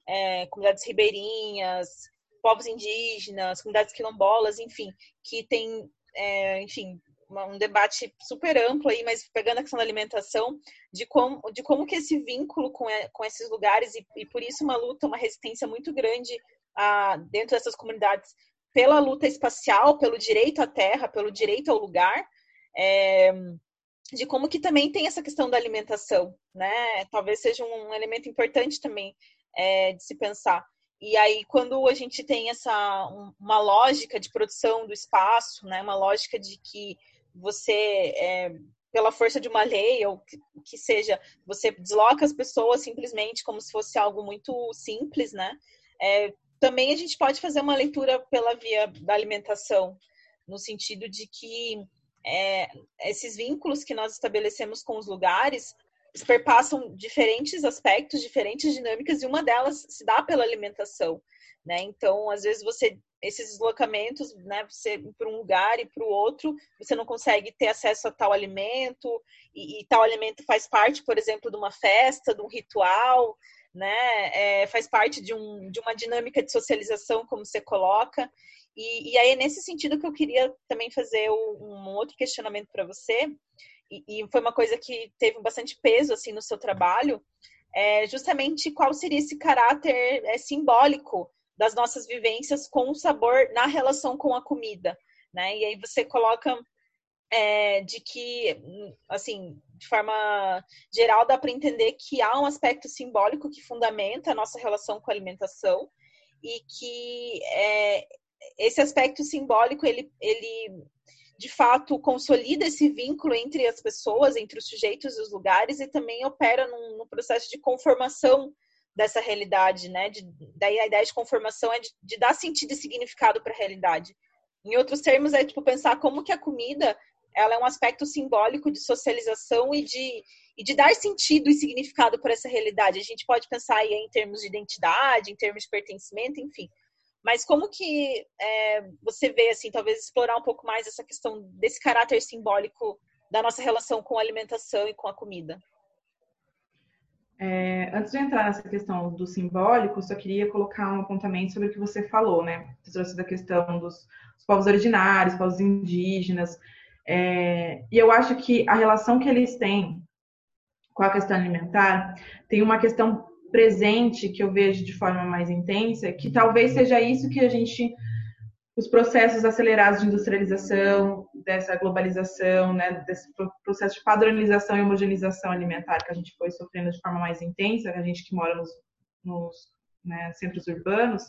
é, comunidades ribeirinhas, povos indígenas, comunidades quilombolas, enfim, que tem, é, enfim, um debate super amplo aí, mas pegando a questão da alimentação, de como, de como que esse vínculo com, com esses lugares, e, e por isso uma luta, uma resistência muito grande a, dentro dessas comunidades pela luta espacial, pelo direito à terra, pelo direito ao lugar, é, de como que também tem essa questão da alimentação, né? Talvez seja um elemento importante também é, de se pensar. E aí, quando a gente tem essa uma lógica de produção do espaço, né? Uma lógica de que você é, pela força de uma lei ou que, que seja, você desloca as pessoas simplesmente como se fosse algo muito simples, né? É, também a gente pode fazer uma leitura pela via da alimentação, no sentido de que é, esses vínculos que nós estabelecemos com os lugares perpassam diferentes aspectos, diferentes dinâmicas, e uma delas se dá pela alimentação, né? Então, às vezes você esses deslocamentos, né, você para um lugar e para o outro, você não consegue ter acesso a tal alimento e, e, tal alimento faz parte, por exemplo, de uma festa, de um ritual, né? É, faz parte de, um, de uma dinâmica de socialização, como você coloca. E, e aí é nesse sentido que eu queria também fazer um, um outro questionamento para você, e, e, foi uma coisa que teve bastante peso assim no seu trabalho, é justamente qual seria esse caráter é, simbólico das nossas vivências com o sabor na relação com a comida, né? E aí você coloca é, de que, assim, de forma geral, dá para entender que há um aspecto simbólico que fundamenta a nossa relação com a alimentação e que é, esse aspecto simbólico, ele, ele de fato consolida esse vínculo entre as pessoas, entre os sujeitos e os lugares e também opera num, num processo de conformação dessa realidade, né? De, daí a ideia de conformação é de, de dar sentido e significado para a realidade. Em outros termos, é tipo pensar como que a comida ela é um aspecto simbólico de socialização e de, e de dar sentido e significado para essa realidade. A gente pode pensar aí em termos de identidade, em termos de pertencimento, enfim. Mas como que é, você vê, assim, talvez explorar um pouco mais essa questão desse caráter simbólico da nossa relação com a alimentação e com a comida? É, antes de entrar nessa questão do simbólico, só queria colocar um apontamento sobre o que você falou, né? Você trouxe da questão dos, dos povos originários, povos indígenas, é, e eu acho que a relação que eles têm com a questão alimentar tem uma questão presente que eu vejo de forma mais intensa, que talvez seja isso que a gente os processos acelerados de industrialização, dessa globalização, né, desse processo de padronização e homogeneização alimentar que a gente foi sofrendo de forma mais intensa, a gente que mora nos, nos né, centros urbanos,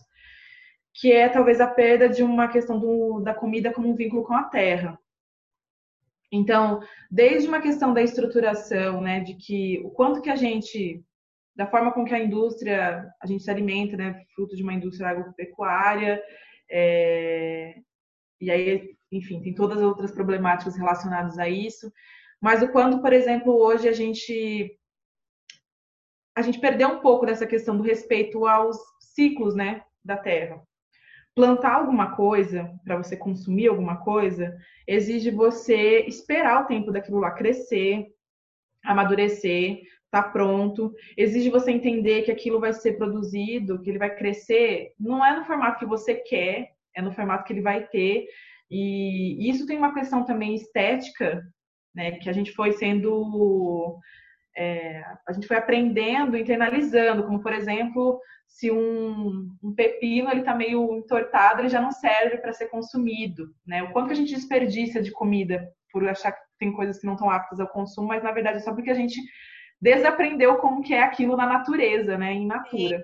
que é talvez a perda de uma questão do, da comida como um vínculo com a terra. Então, desde uma questão da estruturação, né, de que o quanto que a gente, da forma com que a indústria, a gente se alimenta, né, fruto de uma indústria agropecuária, é, e aí, enfim, tem todas as outras problemáticas relacionadas a isso, mas o quanto, por exemplo, hoje a gente a gente perdeu um pouco dessa questão do respeito aos ciclos, né, da Terra. Plantar alguma coisa, para você consumir alguma coisa, exige você esperar o tempo daquilo lá crescer, amadurecer, tá pronto. Exige você entender que aquilo vai ser produzido, que ele vai crescer, não é no formato que você quer, é no formato que ele vai ter. E isso tem uma questão também estética, né, que a gente foi sendo é, a gente foi aprendendo, internalizando, como por exemplo, se um, um pepino ele está meio entortado, ele já não serve para ser consumido, né? O quanto que a gente desperdiça de comida por achar que tem coisas que não estão aptas ao consumo, mas na verdade é só porque a gente desaprendeu como que é aquilo na natureza, né? Em natura.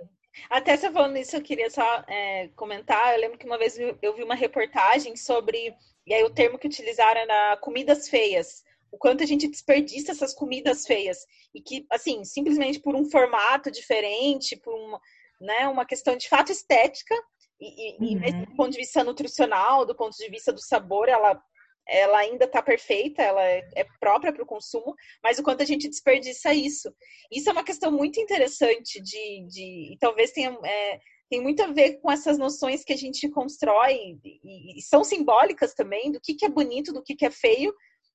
Até você falando isso, eu queria só é, comentar. Eu lembro que uma vez eu vi uma reportagem sobre, e aí o termo que utilizaram era comidas feias o quanto a gente desperdiça essas comidas feias e que, assim, simplesmente por um formato diferente, por uma, né, uma questão de fato estética e, e, uhum. do ponto de vista nutricional, do ponto de vista do sabor, ela ela ainda está perfeita, ela é, é própria para o consumo, mas o quanto a gente desperdiça isso. Isso é uma questão muito interessante de, de e talvez tenha é, tem muito a ver com essas noções que a gente constrói e, e são simbólicas também do que, que é bonito, do que, que é feio,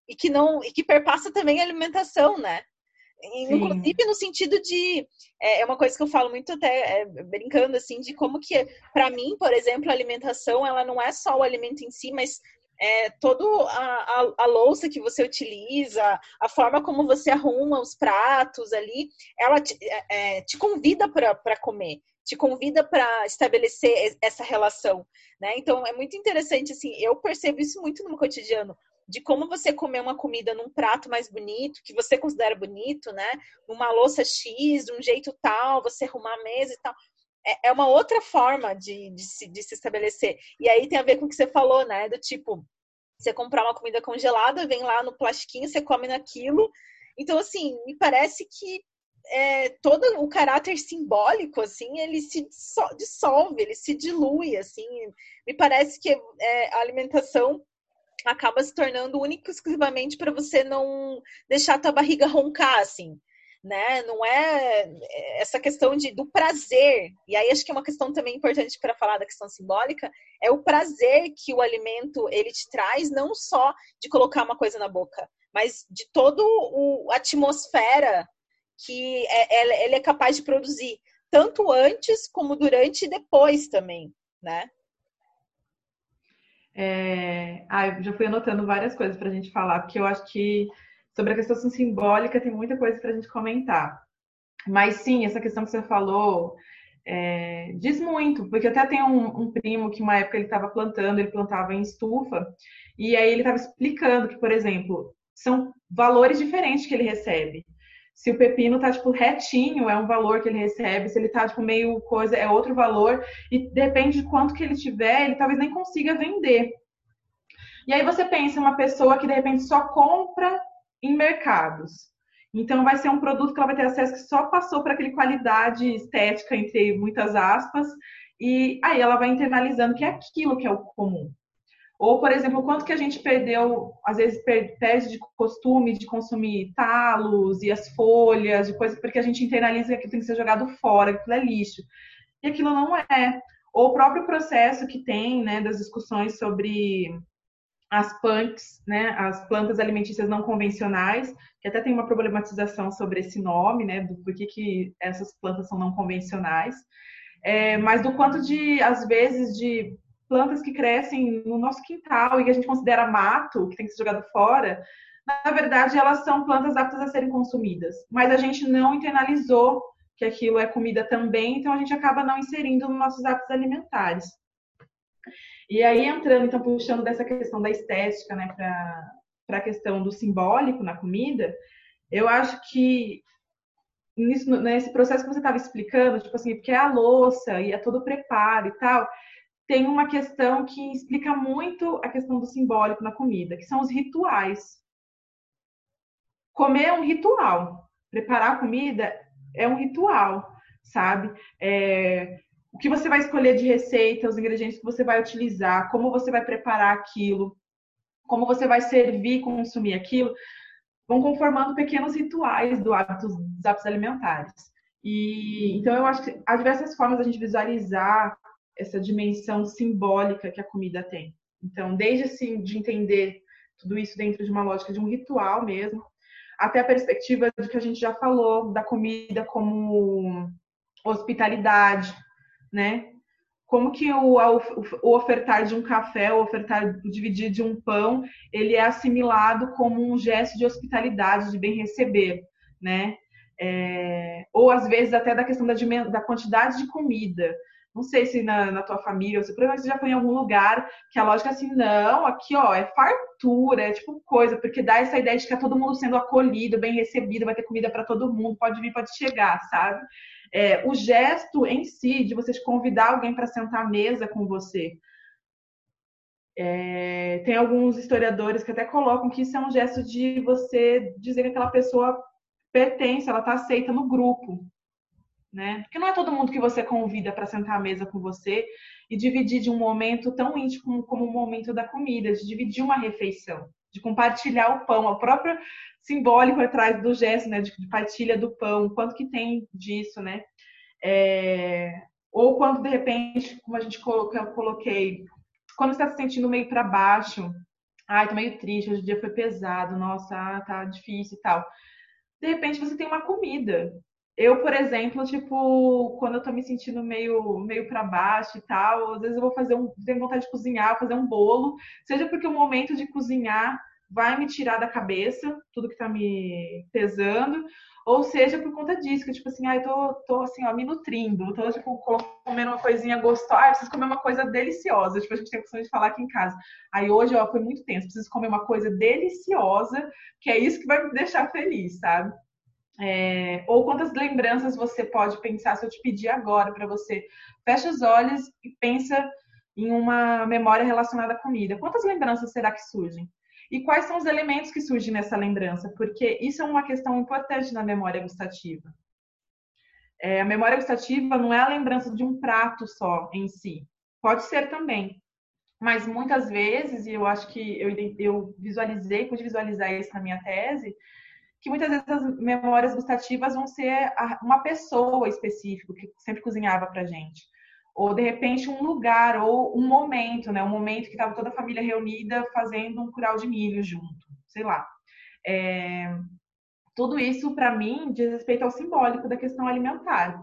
e que não e que perpassa também a alimentação, né? Inclusive no sentido de é, é uma coisa que eu falo muito até é, brincando assim de como que para mim, por exemplo, a alimentação ela não é só o alimento em si, mas é, toda a, a, a, louça que você utiliza, a forma como você arruma os pratos ali, ela te, é, é te convida para comer, te convida para estabelecer essa relação, né? Então é muito interessante assim, eu percebo isso muito no meu cotidiano de como você comer uma comida num prato mais bonito, que você considera bonito, né? Numa louça X, de um jeito tal, você arrumar a mesa e tal. É, é uma outra forma de, de, se, de se estabelecer. E aí tem a ver com o que você falou, né? Do tipo, você comprar uma comida congelada, vem lá no plastiquinho, você come naquilo. Então, assim, me parece que é, todo o caráter simbólico, assim, ele se dissolve, ele se dilui, assim. Me parece que é, a alimentação acaba se tornando único exclusivamente para você não deixar a tua barriga roncar, assim, né? Não é essa questão de, do prazer. E aí acho que é uma questão também importante para falar da questão simbólica, é o prazer que o alimento ele te traz, não só de colocar uma coisa na boca, mas de toda a atmosfera que é, ele é capaz de produzir, tanto antes como durante e depois também, né? É... Ah, já fui anotando várias coisas para a gente falar, porque eu acho que sobre a questão simbólica tem muita coisa para a gente comentar. Mas sim, essa questão que você falou é... diz muito, porque até tenho um, um primo que uma época ele estava plantando, ele plantava em estufa, e aí ele estava explicando que, por exemplo, são valores diferentes que ele recebe. Se o pepino tá, tipo, retinho, é um valor que ele recebe. Se ele tá, tipo, meio coisa, é outro valor. E depende de quanto que ele tiver, ele talvez nem consiga vender. E aí você pensa uma pessoa que, de repente, só compra em mercados. Então, vai ser um produto que ela vai ter acesso que só passou para aquele qualidade estética, entre muitas aspas. E aí ela vai internalizando que é aquilo que é o comum. Ou, por exemplo, quanto que a gente perdeu, às vezes perde de costume de consumir talos e as folhas, de coisas, porque a gente internaliza que aquilo tem que ser jogado fora, que aquilo é lixo. E aquilo não é. Ou o próprio processo que tem, né, das discussões sobre as punks, né, as plantas alimentícias não convencionais, que até tem uma problematização sobre esse nome, né, do porquê que essas plantas são não convencionais, é, mas do quanto de, às vezes, de plantas que crescem no nosso quintal e que a gente considera mato, que tem que ser jogado fora, na verdade elas são plantas aptas a serem consumidas. Mas a gente não internalizou que aquilo é comida também, então a gente acaba não inserindo nos nossos hábitos alimentares. E aí entrando, então, puxando dessa questão da estética, né, para a questão do simbólico na comida, eu acho que nisso, nesse processo que você estava explicando, tipo assim, porque é a louça e é todo o preparo e tal, tem uma questão que explica muito a questão do simbólico na comida, que são os rituais. Comer é um ritual. Preparar a comida é um ritual, sabe? É, o que você vai escolher de receita, os ingredientes que você vai utilizar, como você vai preparar aquilo, como você vai servir, consumir aquilo, vão conformando pequenos rituais do hábito, dos hábitos alimentares. E então eu acho que há diversas formas da gente visualizar essa dimensão simbólica que a comida tem. Então, desde assim, de entender tudo isso dentro de uma lógica de um ritual mesmo, até a perspectiva de que a gente já falou da comida como hospitalidade, né? Como que o, o, ofertar de um café, o ofertar, o dividir de um pão, ele é assimilado como um gesto de hospitalidade, de bem receber, né? É, ou às vezes até da questão da, da quantidade de comida. Não sei se na, na tua família, ou se provavelmente você já foi em algum lugar que a lógica é assim, não, aqui ó, é fartura, é tipo coisa, porque dá essa ideia de que é todo mundo sendo acolhido, bem recebido, vai ter comida para todo mundo, pode vir, pode chegar, sabe? É, o gesto em si de você convidar alguém para sentar à mesa com você. É, tem alguns historiadores que até colocam que isso é um gesto de você dizer que aquela pessoa pertence, ela está aceita no grupo né? Porque não é todo mundo que você convida para sentar à mesa com você e dividir de um momento tão íntimo como o momento da comida, de dividir uma refeição, de compartilhar o pão, o próprio simbólico atrás do gesto, né? De, partilha do pão, quanto que tem disso, né? É... Ou quando de repente, como a gente colocou, eu coloquei, quando você está se sentindo meio para baixo, ai, tô meio triste, hoje o dia foi pesado, nossa, ah, tá difícil e tal. De repente você tem uma comida, eu, por exemplo, tipo, quando eu tô me sentindo meio, meio para baixo e tal, às vezes eu vou fazer um, tenho vontade de cozinhar, fazer um bolo, seja porque o momento de cozinhar vai me tirar da cabeça tudo que tá me pesando, ou seja por conta disso, que tipo assim, ah, eu tô, tô assim, ó, me nutrindo, tô tipo comendo uma coisinha gostosa, ah, preciso comer uma coisa deliciosa, tipo, a gente tem a opção de falar aqui em casa. Aí hoje, ó, foi muito tenso, preciso comer uma coisa deliciosa, que é isso que vai me deixar feliz, sabe? É, ou quantas lembranças você pode pensar se eu te pedir agora para você fecha os olhos e pensa em uma memória relacionada à comida. Quantas lembranças será que surgem? E quais são os elementos que surgem nessa lembrança? Porque isso é uma questão importante na memória gustativa. É, a memória gustativa não é a lembrança de um prato só em si. Pode ser também. Mas muitas vezes, e eu acho que eu, eu visualizei, pude visualizar isso na minha tese, que muitas vezes as memórias gustativas vão ser uma pessoa específica que sempre cozinhava pra gente. Ou de repente um lugar ou um momento, né? Um momento que estava toda a família reunida fazendo um curau de milho junto, sei lá. É... Tudo isso para mim diz respeito ao simbólico da questão alimentar,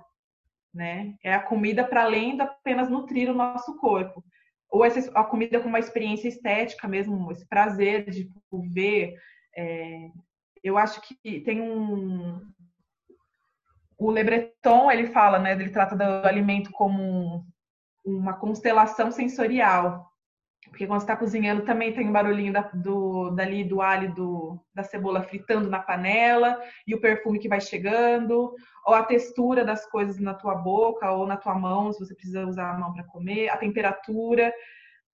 né? É a comida para além de apenas nutrir o nosso corpo ou essa, a comida com uma experiência estética mesmo, esse prazer de tipo, ver é, eu acho que tem um. O Le Breton, ele fala, né? Ele trata do alimento como uma constelação sensorial. Porque quando está cozinhando também tem o um barulhinho da, do, dali do alho do, da cebola fritando na panela e o perfume que vai chegando, ou a textura das coisas na tua boca ou na tua mão, se você precisa usar a mão para comer, a temperatura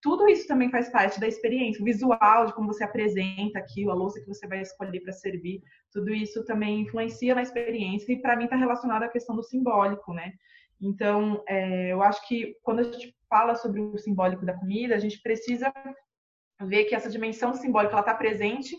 tudo isso também faz parte da experiência, o visual de como você apresenta aquilo, a louça que você vai escolher para servir, tudo isso também influencia na experiência e para mim está relacionado à questão do simbólico, né? Então, é, eu acho que quando a gente fala sobre o simbólico da comida, a gente precisa ver que essa dimensão simbólica ela está presente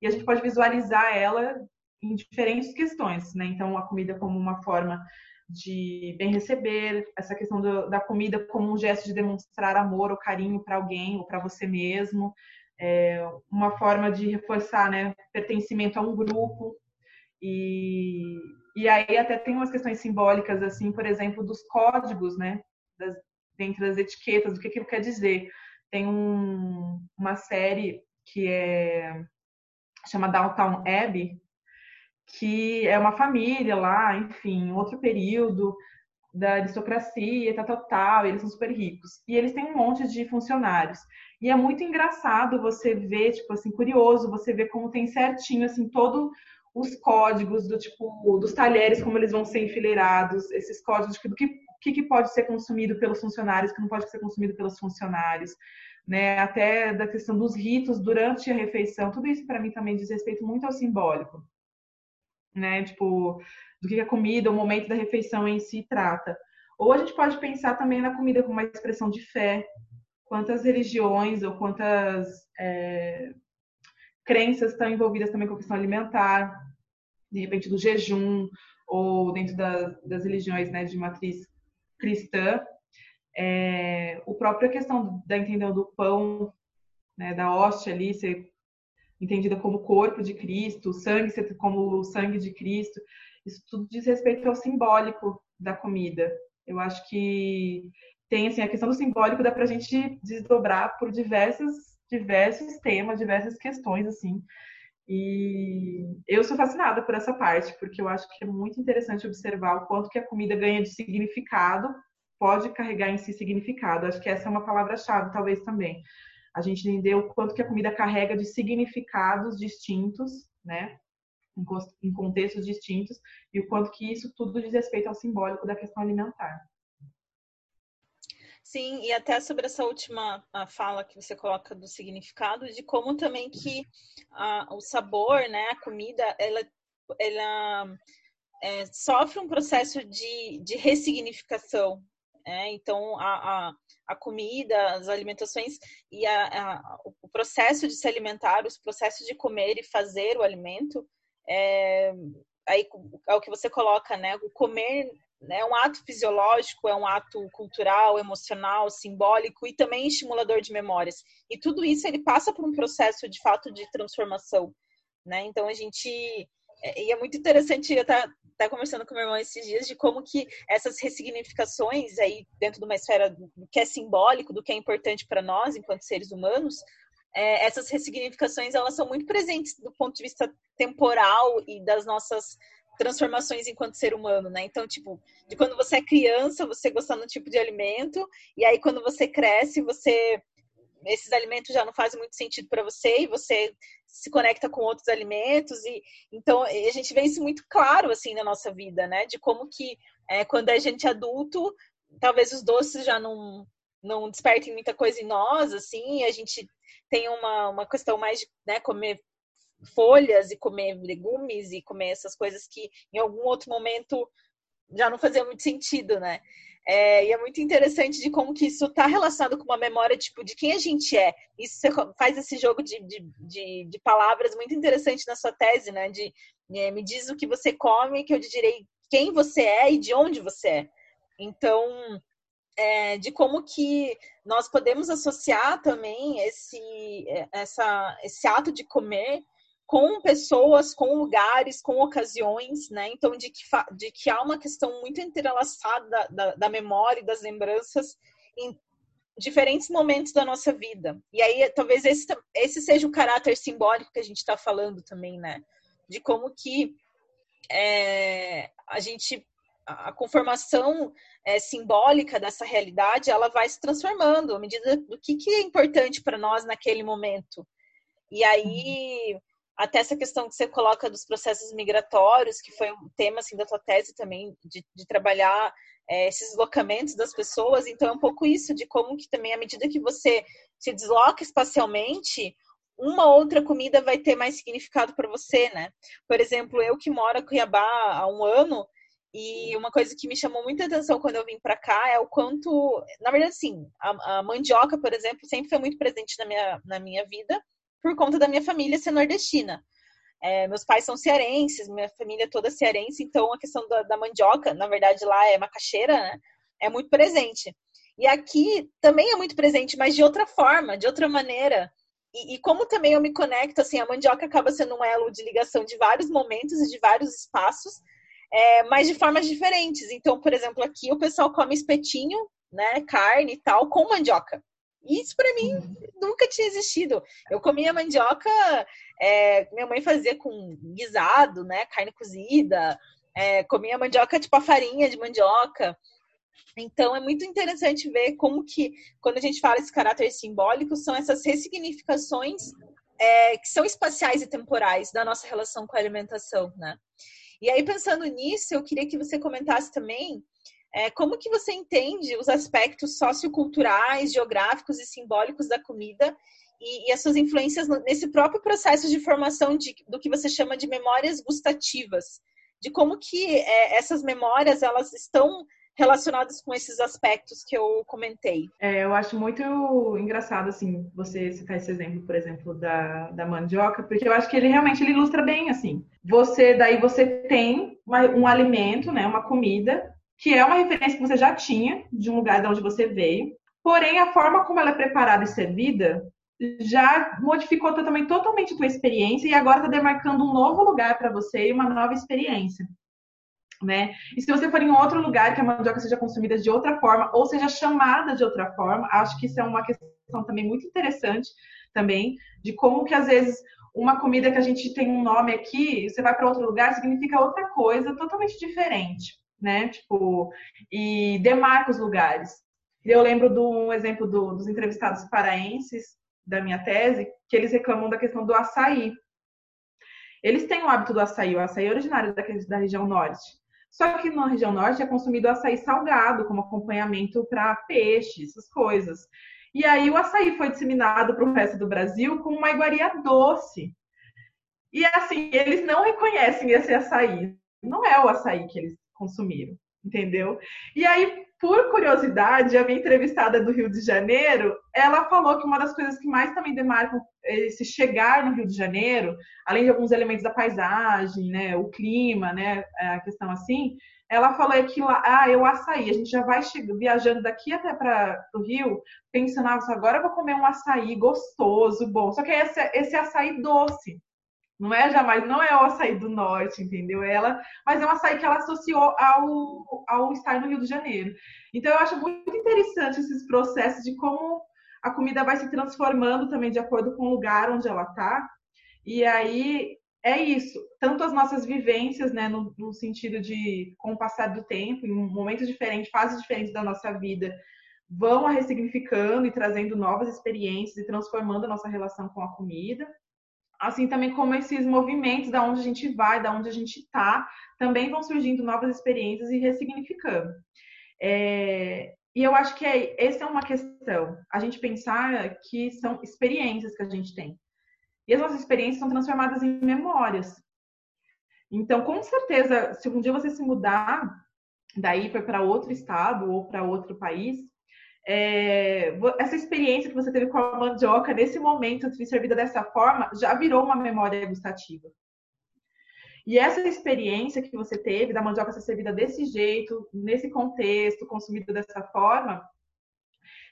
e a gente pode visualizar ela em diferentes questões, né? Então, a comida como uma forma de bem receber, essa questão do, da comida como um gesto de demonstrar amor ou carinho para alguém ou para você mesmo, é uma forma de reforçar, né, pertencimento a um grupo. E, e aí até tem umas questões simbólicas, assim, por exemplo, dos códigos, né, das, dentro das etiquetas, do que aquilo quer dizer. Tem um, uma série que é chama Downtown Abbey, que é uma família lá, enfim, outro período da aristocracia, tal, tal, tal, eles são super ricos. E eles têm um monte de funcionários. E é muito engraçado você ver, tipo assim, curioso, você ver como tem certinho, assim, todo os códigos do tipo, dos talheres, como eles vão ser enfileirados, esses códigos do que, que, que pode ser consumido pelos funcionários, que não pode ser consumido pelos funcionários, né? Até da questão dos ritos durante a refeição, tudo isso para mim também diz respeito muito ao simbólico né? Tipo, do que a comida, o momento da refeição em si trata. Ou a gente pode pensar também na comida como uma expressão de fé. Quantas religiões ou quantas é, crenças estão envolvidas também com a questão alimentar, de repente do jejum, ou dentro das, das religiões né, de matriz cristã. É, o próprio questão da entendeu do pão, né, da hóstia ali entendida como corpo de Cristo, o sangue como o sangue de Cristo, isso tudo diz respeito ao simbólico da comida. Eu acho que tem assim a questão do simbólico dá para a gente desdobrar por diversos diversos temas, diversas questões assim. E eu sou fascinada por essa parte, porque eu acho que é muito interessante observar o quanto que a comida ganha de significado, pode carregar em si significado. Acho que essa é uma palavra-chave, talvez também. A gente entender o quanto que a comida carrega de significados distintos, né? Em contextos distintos, e o quanto que isso tudo diz respeito ao simbólico da questão alimentar. Sim, e até sobre essa última fala que você coloca do significado, de como também que o sabor, né, a comida, ela, ela é, sofre um processo de, de ressignificação. Né? Então, a, a, a, comida, as alimentações e a, o processo de se alimentar, os processos de comer e fazer o alimento, é, aí é o que você coloca, né? O comer é um ato fisiológico, é um ato cultural, emocional, simbólico e também estimulador de memórias. E tudo isso ele passa por um processo de fato de transformação, né? Então a gente é, e é muito interessante eu estar, estar conversando com meu irmão esses dias de como que essas ressignificações aí dentro de uma esfera do que é simbólico, do que é importante para nós enquanto seres humanos, é, essas ressignificações elas são muito presentes do ponto de vista temporal e das nossas transformações enquanto ser humano, né? Então, tipo, de quando você é criança, você gostando de um tipo de alimento, e aí quando você cresce, você esses alimentos já não fazem muito sentido para você e você se conecta com outros alimentos e então a gente vê isso muito claro assim na nossa vida, né? De como que é, quando a gente é adulto, talvez os doces já não não despertem muita coisa em nós, assim, a gente tem uma, uma questão mais de né, comer folhas e comer legumes e comer essas coisas que em algum outro momento já não fazia muito sentido, né? É, e é muito interessante de como que isso está relacionado com uma memória tipo de quem a gente é. Isso faz esse jogo de, de, de, de palavras muito interessante na sua tese, né? De é, me diz o que você come, que eu te direi quem você é e de onde você é. Então, é, de como que nós podemos associar também esse, é, essa, esse ato de comer com pessoas, com lugares, com ocasiões, né? Então, de que, de que há uma questão muito entrelaçada da, da, memória e das lembranças em diferentes momentos da nossa vida. E aí, talvez esse, esse seja o caráter simbólico que a gente está falando também, né? De como que é, a gente, a conformação é, simbólica dessa realidade, ela vai se transformando à medida do que, que é importante para nós naquele momento. E aí, até essa questão que você coloca dos processos migratórios, que foi um tema assim da tua tese também de, de trabalhar é, esses deslocamentos das pessoas. Então é um pouco isso de como que também à medida que você se desloca espacialmente, uma outra comida vai ter mais significado para você, né? Por exemplo, eu que moro em Cuiabá há um ano e uma coisa que me chamou muita atenção quando eu vim para cá é o quanto, na verdade, sim, a, a mandioca, por exemplo, sempre foi muito presente na minha, na minha vida por conta da minha família ser nordestina. É, meus pais são cearenses, minha família é toda cearense, então a questão da, da, mandioca, na verdade lá é macaxeira, né? É muito presente. E aqui também é muito presente, mas de outra forma, de outra maneira. E, e, como também eu me conecto, assim, a mandioca acaba sendo um elo de ligação de vários momentos e de vários espaços, é, mas de formas diferentes. Então, por exemplo, aqui o pessoal come espetinho, né, carne e tal, com mandioca. Isso para mim nunca tinha existido. Eu comia mandioca, é, minha mãe fazia com guisado, né? Carne cozida. É, comia mandioca tipo a farinha de mandioca. Então é muito interessante ver como que, quando a gente fala esse caráter simbólico, são essas ressignificações é, que são espaciais e temporais da nossa relação com a alimentação, né? E aí, pensando nisso, eu queria que você comentasse também é, como que você entende os aspectos socioculturais, geográficos e simbólicos da comida e, e as suas influências nesse próprio processo de formação de, do que você chama de memórias gustativas? De como que é, essas memórias elas estão relacionadas com esses aspectos que eu comentei. É, eu acho muito engraçado, assim, você citar esse exemplo, por exemplo, da, da mandioca, porque eu acho que ele realmente ele ilustra bem, assim. Você, daí você tem uma, um alimento, né, uma comida, que é uma referência que você já tinha de um lugar de onde você veio, porém a forma como ela é preparada e servida já modificou também totalmente a tua experiência e agora está demarcando um novo lugar para você e uma nova experiência. Né? E se você for em outro lugar que a mandioca seja consumida de outra forma ou seja chamada de outra forma, acho que isso é uma questão também muito interessante também de como que às vezes uma comida que a gente tem um nome aqui, você vai para outro lugar significa outra coisa totalmente diferente, né? Tipo, e demarca os lugares. Eu lembro de um exemplo do, dos entrevistados paraenses da minha tese, que eles reclamam da questão do açaí. Eles têm o hábito do açaí, o açaí é originário da, da região norte. Só que na região norte é consumido açaí salgado como acompanhamento para peixe, essas coisas. E aí o açaí foi disseminado para o resto do Brasil com uma iguaria doce. E assim, eles não reconhecem esse açaí. Não é o açaí que eles consumiram, entendeu? E aí, por curiosidade, a minha entrevistada do Rio de Janeiro, ela falou que uma das coisas que mais também demarcam esse chegar no Rio de Janeiro, além de alguns elementos da paisagem, né, o clima, né, a questão assim, ela falou é que lá, ah, eu açaí, a gente já vai viajando daqui até para o Rio, pensando, ah, agora eu vou comer um açaí gostoso, bom. Só que esse, esse açaí doce. Não é jamais, não é o açaí do norte, entendeu? Ela, mas é um açaí que ela associou ao, ao estar no Rio de Janeiro. Então eu acho muito interessante esses processos de como a comida vai se transformando também de acordo com o lugar onde ela está. E aí é isso, tanto as nossas vivências, né, no, no, sentido de, com o passar do tempo, em momentos diferentes, fases diferentes da nossa vida, vão a ressignificando e trazendo novas experiências e transformando a nossa relação com a comida. Assim também como esses movimentos da onde a gente vai, da onde a gente está, também vão surgindo novas experiências e ressignificando. É, e eu acho que é, essa é uma questão, a gente pensar que são experiências que a gente tem. E as nossas experiências são transformadas em memórias. Então, com certeza, se um dia você se mudar daí para outro estado ou para outro país, é, essa experiência que você teve com a mandioca nesse momento de servida dessa forma já virou uma memória gustativa. E essa experiência que você teve da mandioca ser servida desse jeito, nesse contexto, consumida dessa forma,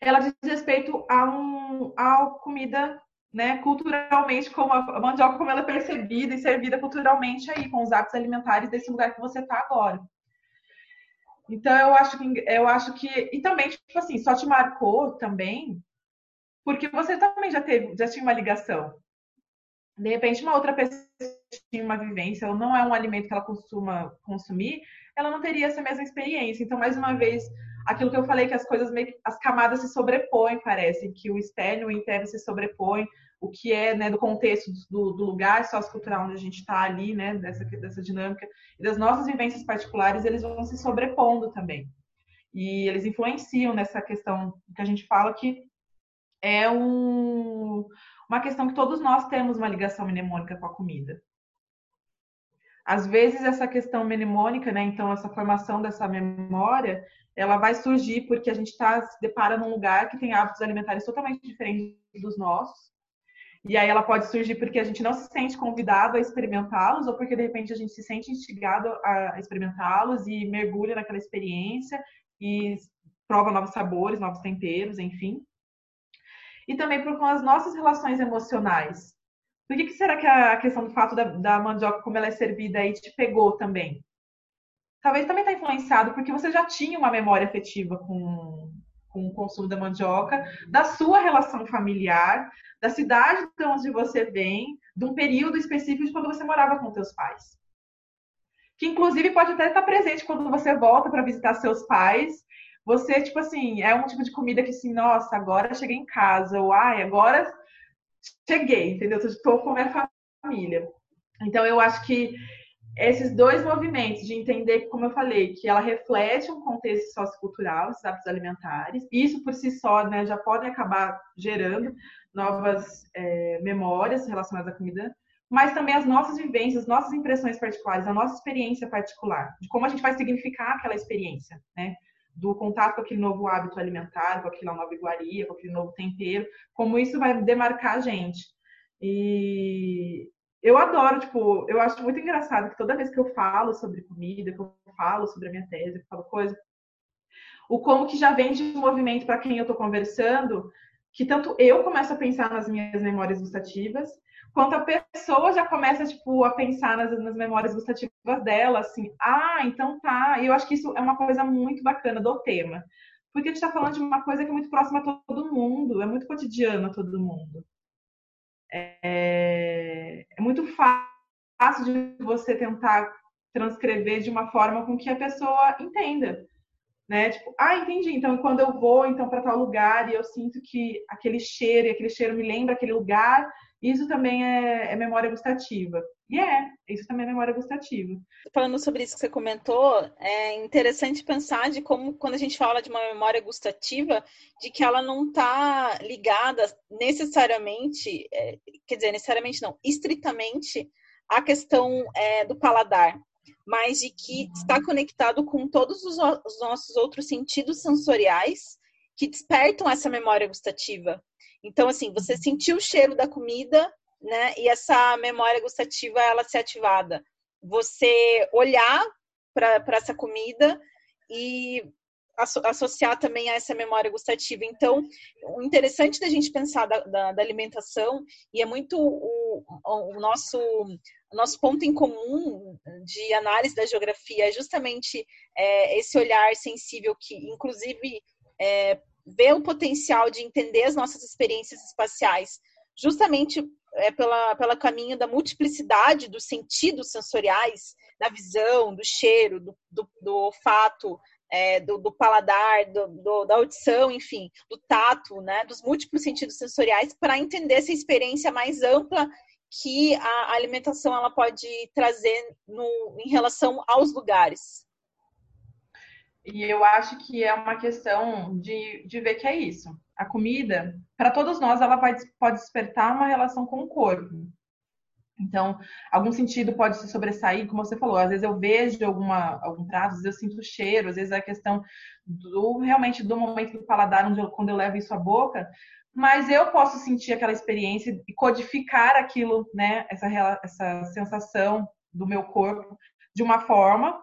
ela diz respeito a, um, a comida né, culturalmente, como a mandioca, como ela é percebida e servida culturalmente aí, com os hábitos alimentares desse lugar que você está agora. Então, eu acho que, eu acho que, e também, tipo assim, só te marcou também, porque você também já teve, já tinha uma ligação. De repente, uma outra pessoa tinha uma vivência, ou não é um alimento que ela costuma consumir, ela não teria essa mesma experiência. Então, mais uma vez, aquilo que eu falei, que as coisas meio as camadas se sobrepõem, parece, que o externo e o interno se sobrepõem, o que é né, do contexto do, do lugar sociocultural onde a gente está ali, né, dessa, dessa dinâmica, e das nossas vivências particulares, eles vão se sobrepondo também. E eles influenciam nessa questão que a gente fala que é um, uma questão que todos nós temos uma ligação mnemônica com a comida. Às vezes essa questão mnemônica, né, então essa formação dessa memória, ela vai surgir porque a gente está se depara num lugar que tem hábitos alimentares totalmente diferentes dos nossos, e aí ela pode surgir porque a gente não se sente convidado a experimentá-los, ou porque de repente a gente se sente instigado a experimentá-los e mergulha naquela experiência e prova novos sabores, novos temperos, enfim. E também por com as nossas relações emocionais. Por que, que será que a questão do fato da, da mandioca, como ela é servida aí, te pegou também? Talvez também está influenciado porque você já tinha uma memória afetiva com, com o consumo da mandioca, da sua relação familiar, da cidade de onde você vem, de um período específico de quando você morava com seus pais. Que inclusive pode até estar presente quando você volta para visitar seus pais. Você, tipo assim, é um tipo de comida que assim, nossa, agora cheguei em casa, ou ai, agora cheguei, entendeu? Estou com minha família. Então eu acho que esses dois movimentos de entender, como eu falei, que ela reflete um contexto sociocultural, esses hábitos alimentares, isso por si só né, já pode acabar gerando novas é, memórias relacionadas à comida, mas também as nossas vivências, nossas impressões particulares, a nossa experiência particular, de como a gente vai significar aquela experiência, né? Do contato com aquele novo hábito alimentar, com aquela nova iguaria, com aquele novo tempero, como isso vai demarcar a gente. E eu adoro, tipo, eu acho muito engraçado que toda vez que eu falo sobre comida, que eu falo sobre a minha tese, que eu falo coisa, o como que já vem de movimento para quem eu estou conversando, que tanto eu começo a pensar nas minhas memórias gustativas, quanto a pessoa já começa tipo a pensar nas, nas memórias gustativas dela, assim, ah, então tá. E eu acho que isso é uma coisa muito bacana do tema, porque a gente está falando de uma coisa que é muito próxima a todo mundo, é muito cotidiano a todo mundo. É, é muito fácil de você tentar transcrever de uma forma com que a pessoa entenda né? Tipo, ah, entendi. Então, quando eu vou então para tal lugar e eu sinto que aquele cheiro, e aquele cheiro me lembra aquele lugar, isso também é, é memória gustativa. E é, isso também é memória gustativa. Falando sobre isso que você comentou, é interessante pensar de como, quando a gente fala de uma memória gustativa, de que ela não está ligada necessariamente, é, quer dizer, necessariamente não, estritamente à questão é, do paladar mas de que está conectado com todos os, os nossos outros sentidos sensoriais que despertam essa memória gustativa. Então, assim, você uhum. sentiu o cheiro da comida, né? E essa memória gustativa ela se ativada. Você olhar para essa comida e associar também a essa memória gustativa. Então, o interessante da gente pensar da, da, da alimentação, e é muito o, o, nosso, o nosso ponto em comum de análise da geografia, é justamente é, esse olhar sensível que, inclusive, é, vê o potencial de entender as nossas experiências espaciais, justamente é, pela, pela caminho da multiplicidade dos sentidos sensoriais, da visão, do cheiro, do, do, do olfato, é, do, do, paladar, do, do, da audição, enfim, do tato, né, dos múltiplos sentidos sensoriais, para entender essa experiência mais ampla que a alimentação ela pode trazer no, em relação aos lugares. E eu acho que é uma questão de, de ver que é isso. A comida, para todos nós, ela vai, pode despertar uma relação com o corpo. Então, algum sentido pode se sobressair, como você falou. Às vezes eu vejo alguma, algum prato, às vezes eu sinto o cheiro, às vezes é a questão do realmente do momento do paladar, onde eu, quando eu levo isso à boca. Mas eu posso sentir aquela experiência e codificar aquilo, né? Essa, essa sensação do meu corpo de uma forma,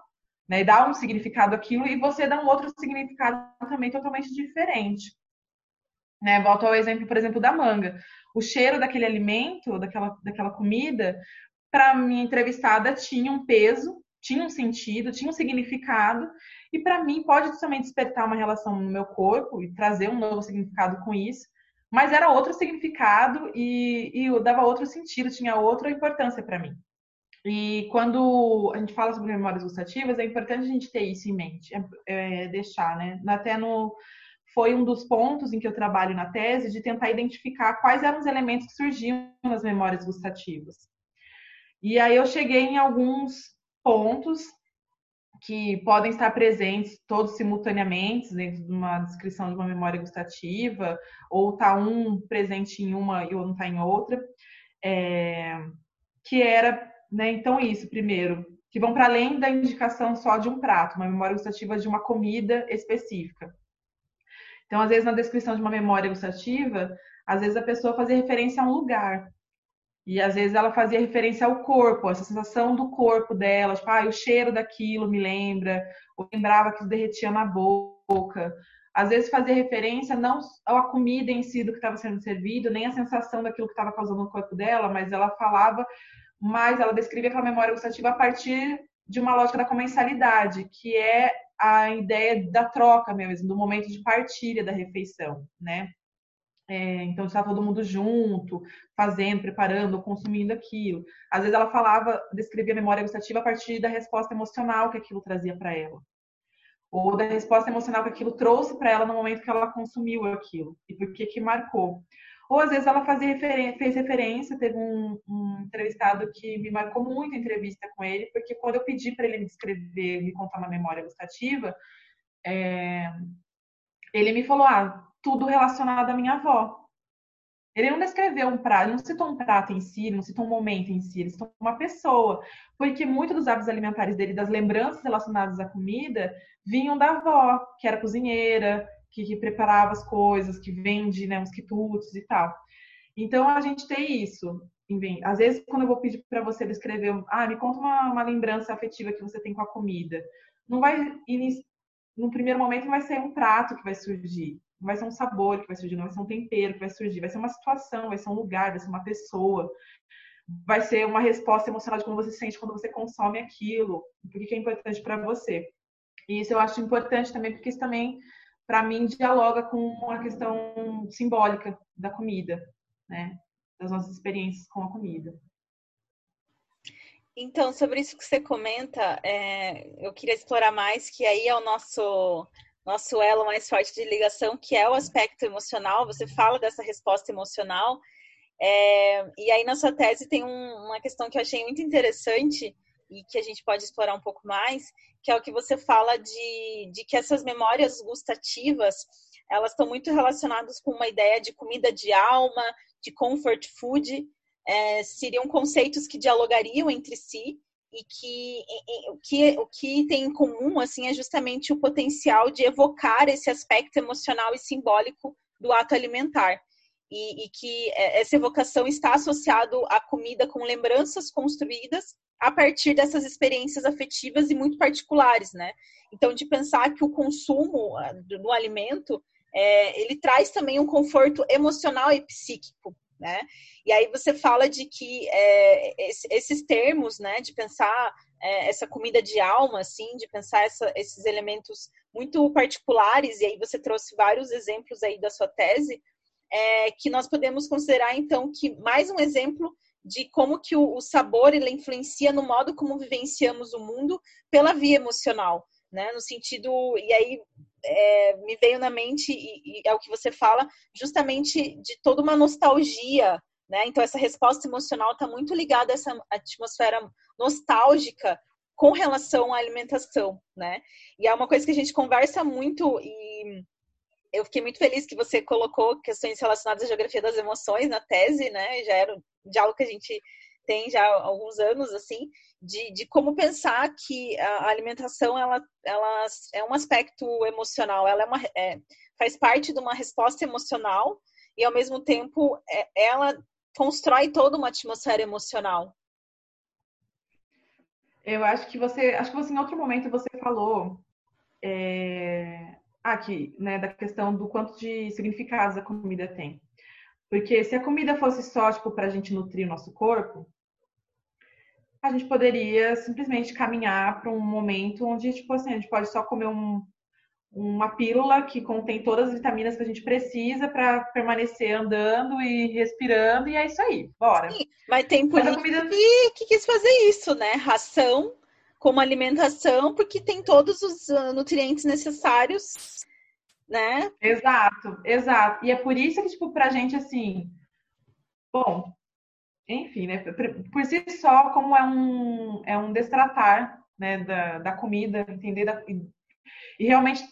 né? E dar um significado àquilo e você dá um outro significado também totalmente diferente. Né? Volto ao exemplo, por exemplo, da manga o cheiro daquele alimento, daquela, daquela comida, para minha entrevistada tinha um peso, tinha um sentido, tinha um significado, e para mim pode também despertar uma relação no meu corpo e trazer um novo significado com isso, mas era outro significado e, e dava outro sentido, tinha outra importância para mim. E quando a gente fala sobre memórias gustativas, é importante a gente ter isso em mente, é, é deixar, né? Até no, foi um dos pontos em que eu trabalho na tese de tentar identificar quais eram os elementos que surgiam nas memórias gustativas. E aí eu cheguei em alguns pontos que podem estar presentes todos simultaneamente dentro de uma descrição de uma memória gustativa, ou tá um presente em uma e outro tá em outra, é, que era, né, então isso, primeiro, que vão para além da indicação só de um prato, uma memória gustativa de uma comida específica. Então, às vezes, na descrição de uma memória gustativa, às vezes a pessoa fazia referência a um lugar. E às vezes ela fazia referência ao corpo, essa sensação do corpo dela, tipo, ah, o cheiro daquilo me lembra, ou lembrava que derretia na boca. Às vezes fazia referência não à comida em si do que estava sendo servido, nem a sensação daquilo que estava causando no corpo dela, mas ela falava, mas ela descrevia aquela memória gustativa a partir de uma lógica da comensalidade, que é a ideia da troca mesmo, do momento de partilha da refeição, né? É, então, está todo mundo junto, fazendo, preparando, consumindo aquilo. Às vezes ela falava, descrevia a memória gustativa a partir da resposta emocional que aquilo trazia para ela. Ou da resposta emocional que aquilo trouxe para ela no momento que ela consumiu aquilo. E por que que marcou. Ou às vezes ela fazia fez referência, teve um, um, entrevistado que me marcou muito a entrevista com ele, porque quando eu pedi para ele me descrever, me contar uma memória gustativa, é, ele me falou, ah, tudo relacionado à minha avó. Ele não descreveu um prato, não citou um prato em si, não citou um momento em si, ele citou uma pessoa. Porque muitos dos hábitos alimentares dele, das lembranças relacionadas à comida, vinham da avó, que era cozinheira, que, que preparava as coisas, que vende né, uns quitutes e tal. Então a gente tem isso. às vezes quando eu vou pedir para você descrever, ah, me conta uma, uma lembrança afetiva que você tem com a comida, não vai no primeiro momento não vai ser um prato que vai surgir, não vai ser um sabor que vai surgir, não vai ser um tempero que vai surgir, vai ser uma situação, vai ser um lugar, vai ser uma pessoa, vai ser uma resposta emocional de como você se sente quando você consome aquilo, o que é importante para você. E isso eu acho importante também, porque isso também, para mim, dialoga com a questão simbólica da comida, né? Das nossas experiências com a comida. Então, sobre isso que você comenta, é, eu queria explorar mais, que aí é o nosso nosso elo mais forte de ligação, que é o aspecto emocional. Você fala dessa resposta emocional, é, e aí na sua tese tem um, uma questão que eu achei muito interessante e que a gente pode explorar um pouco mais, que é o que você fala de, de que essas memórias gustativas elas estão muito relacionadas com uma ideia de comida de alma, de comfort food, é, seriam conceitos que dialogariam entre si e que o que o que tem em comum assim é justamente o potencial de evocar esse aspecto emocional e simbólico do ato alimentar e, e que é, essa evocação está associado à comida com lembranças construídas a partir dessas experiências afetivas e muito particulares, né? Então, de pensar que o consumo ah, do alimento é, ele traz também um conforto emocional e psíquico né? E aí você fala de que é, esses termos, né, de pensar é, essa comida de alma, assim, de pensar essa, esses elementos muito particulares, e aí você trouxe vários exemplos aí da sua tese, é, que nós podemos considerar, então, que mais um exemplo de como que o, o sabor ele influencia no modo como vivenciamos o mundo pela via emocional, né? No sentido, e aí é, me veio na mente, e, e, é o que você fala, justamente de toda uma nostalgia, né? Então, essa resposta emocional está muito ligada a essa atmosfera nostálgica com relação à alimentação, né? E é uma coisa que a gente conversa muito e eu fiquei muito feliz que você colocou questões relacionadas à geografia das emoções na tese, né? Já era um diálogo que a gente tem já há alguns anos, assim, de, de como pensar que a alimentação ela, ela é um aspecto emocional, ela é uma, é, faz parte de uma resposta emocional e ao mesmo tempo é, ela constrói toda uma atmosfera emocional. Eu acho que você, acho que você em outro momento você falou é, aqui, né, da questão do quanto de significados a comida tem. Porque se a comida fosse só, tipo, para a gente nutrir o nosso corpo, a gente poderia simplesmente caminhar para um momento onde, tipo assim, a gente pode só comer um, uma pílula que contém todas as vitaminas que a gente precisa para permanecer andando e respirando, e é isso aí, bora. Sim, mas tem político comida... que, que quis fazer isso, né? Ração como alimentação, porque tem todos os ah, nutrientes necessários, né? Exato, exato. E é por isso que, tipo, pra gente, assim, bom, enfim, né, por si só, como é um, é um destratar né, da, da comida, entender da, e realmente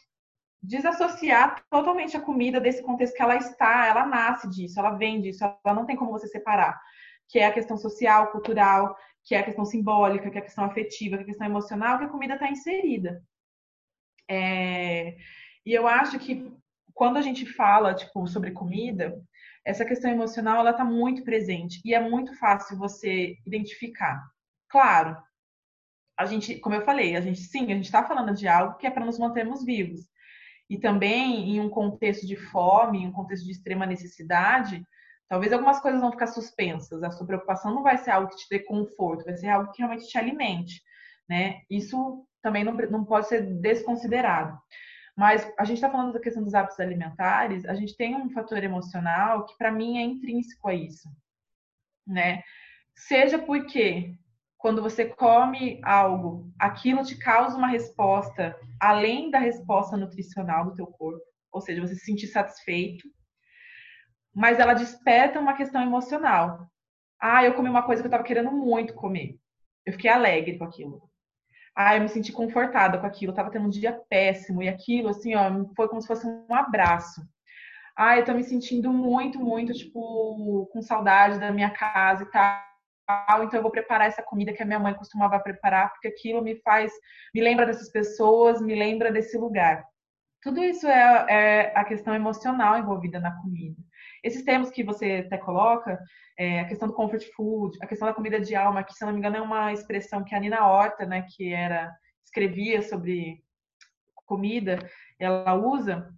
desassociar totalmente a comida desse contexto que ela está, ela nasce disso, ela vem disso, ela não tem como você separar, que é a questão social, cultural, que é a questão simbólica, que é a questão afetiva, que é a questão emocional, que a comida está inserida. É, e eu acho que quando a gente fala tipo sobre comida, essa questão emocional ela está muito presente e é muito fácil você identificar. Claro, a gente, como eu falei, a gente sim, a gente está falando de algo que é para nos mantermos vivos. E também em um contexto de fome, em um contexto de extrema necessidade, talvez algumas coisas vão ficar suspensas. A sua preocupação não vai ser algo que te dê conforto, vai ser algo que realmente te alimente, né? Isso também não, não pode ser desconsiderado. Mas a gente está falando da questão dos hábitos alimentares, a gente tem um fator emocional que para mim é intrínseco a isso, né? Seja porque quando você come algo, aquilo te causa uma resposta além da resposta nutricional do teu corpo, ou seja, você se sentir satisfeito, mas ela desperta uma questão emocional. Ah, eu comi uma coisa que eu estava querendo muito comer. Eu fiquei alegre com aquilo. Ah, eu me senti confortada com aquilo, eu tava tendo um dia péssimo e aquilo, assim, ó, foi como se fosse um abraço. Ah, eu tô me sentindo muito, muito, tipo, com saudade da minha casa e tal. Então eu vou preparar essa comida que a minha mãe costumava preparar, porque aquilo me faz, me lembra dessas pessoas, me lembra desse lugar. Tudo isso é, é a questão emocional envolvida na comida. Esses termos que você até coloca, é, a questão do comfort food, a questão da comida de alma, que se não me engano é uma expressão que a Nina Horta, né, que era escrevia sobre comida, ela usa,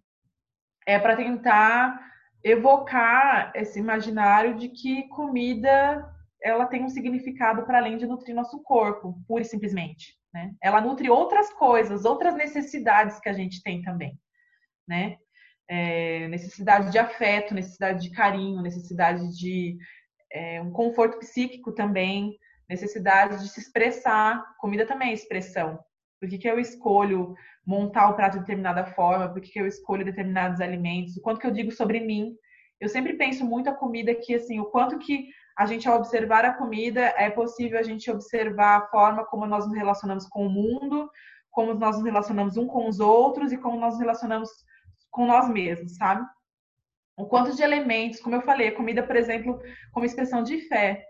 é para tentar evocar esse imaginário de que comida ela tem um significado para além de nutrir nosso corpo, pura e simplesmente. Né? Ela nutre outras coisas, outras necessidades que a gente tem também. Né? É, necessidade de afeto, necessidade de carinho, necessidade de é, um conforto psíquico também, necessidade de se expressar. Comida também é expressão. Por que, que eu escolho montar o prato de determinada forma? Por que, que eu escolho determinados alimentos? O quanto que eu digo sobre mim? Eu sempre penso muito a comida que, assim, o quanto que a gente, ao observar a comida, é possível a gente observar a forma como nós nos relacionamos com o mundo, como nós nos relacionamos um com os outros e como nós nos relacionamos com nós mesmos, sabe? O quanto de elementos, como eu falei, a comida, por exemplo, como expressão de fé.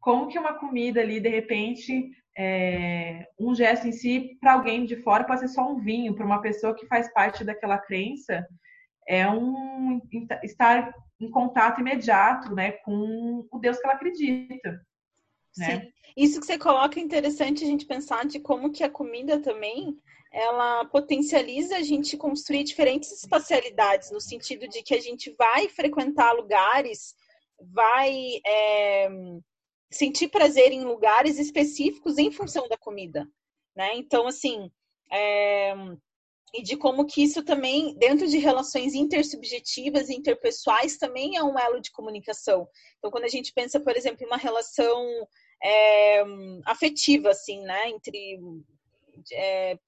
Como que uma comida ali, de repente, é, um gesto em si, para alguém de fora, pode ser só um vinho, para uma pessoa que faz parte daquela crença, é um estar em contato imediato né, com o Deus que ela acredita. Né? Sim. Isso que você coloca é interessante a gente pensar de como que a comida também ela potencializa a gente construir diferentes espacialidades, no sentido de que a gente vai frequentar lugares, vai é, sentir prazer em lugares específicos em função da comida, né? Então, assim, é, e de como que isso também, dentro de relações intersubjetivas e interpessoais, também é um elo de comunicação. Então, quando a gente pensa, por exemplo, em uma relação é, afetiva, assim, né, entre, é,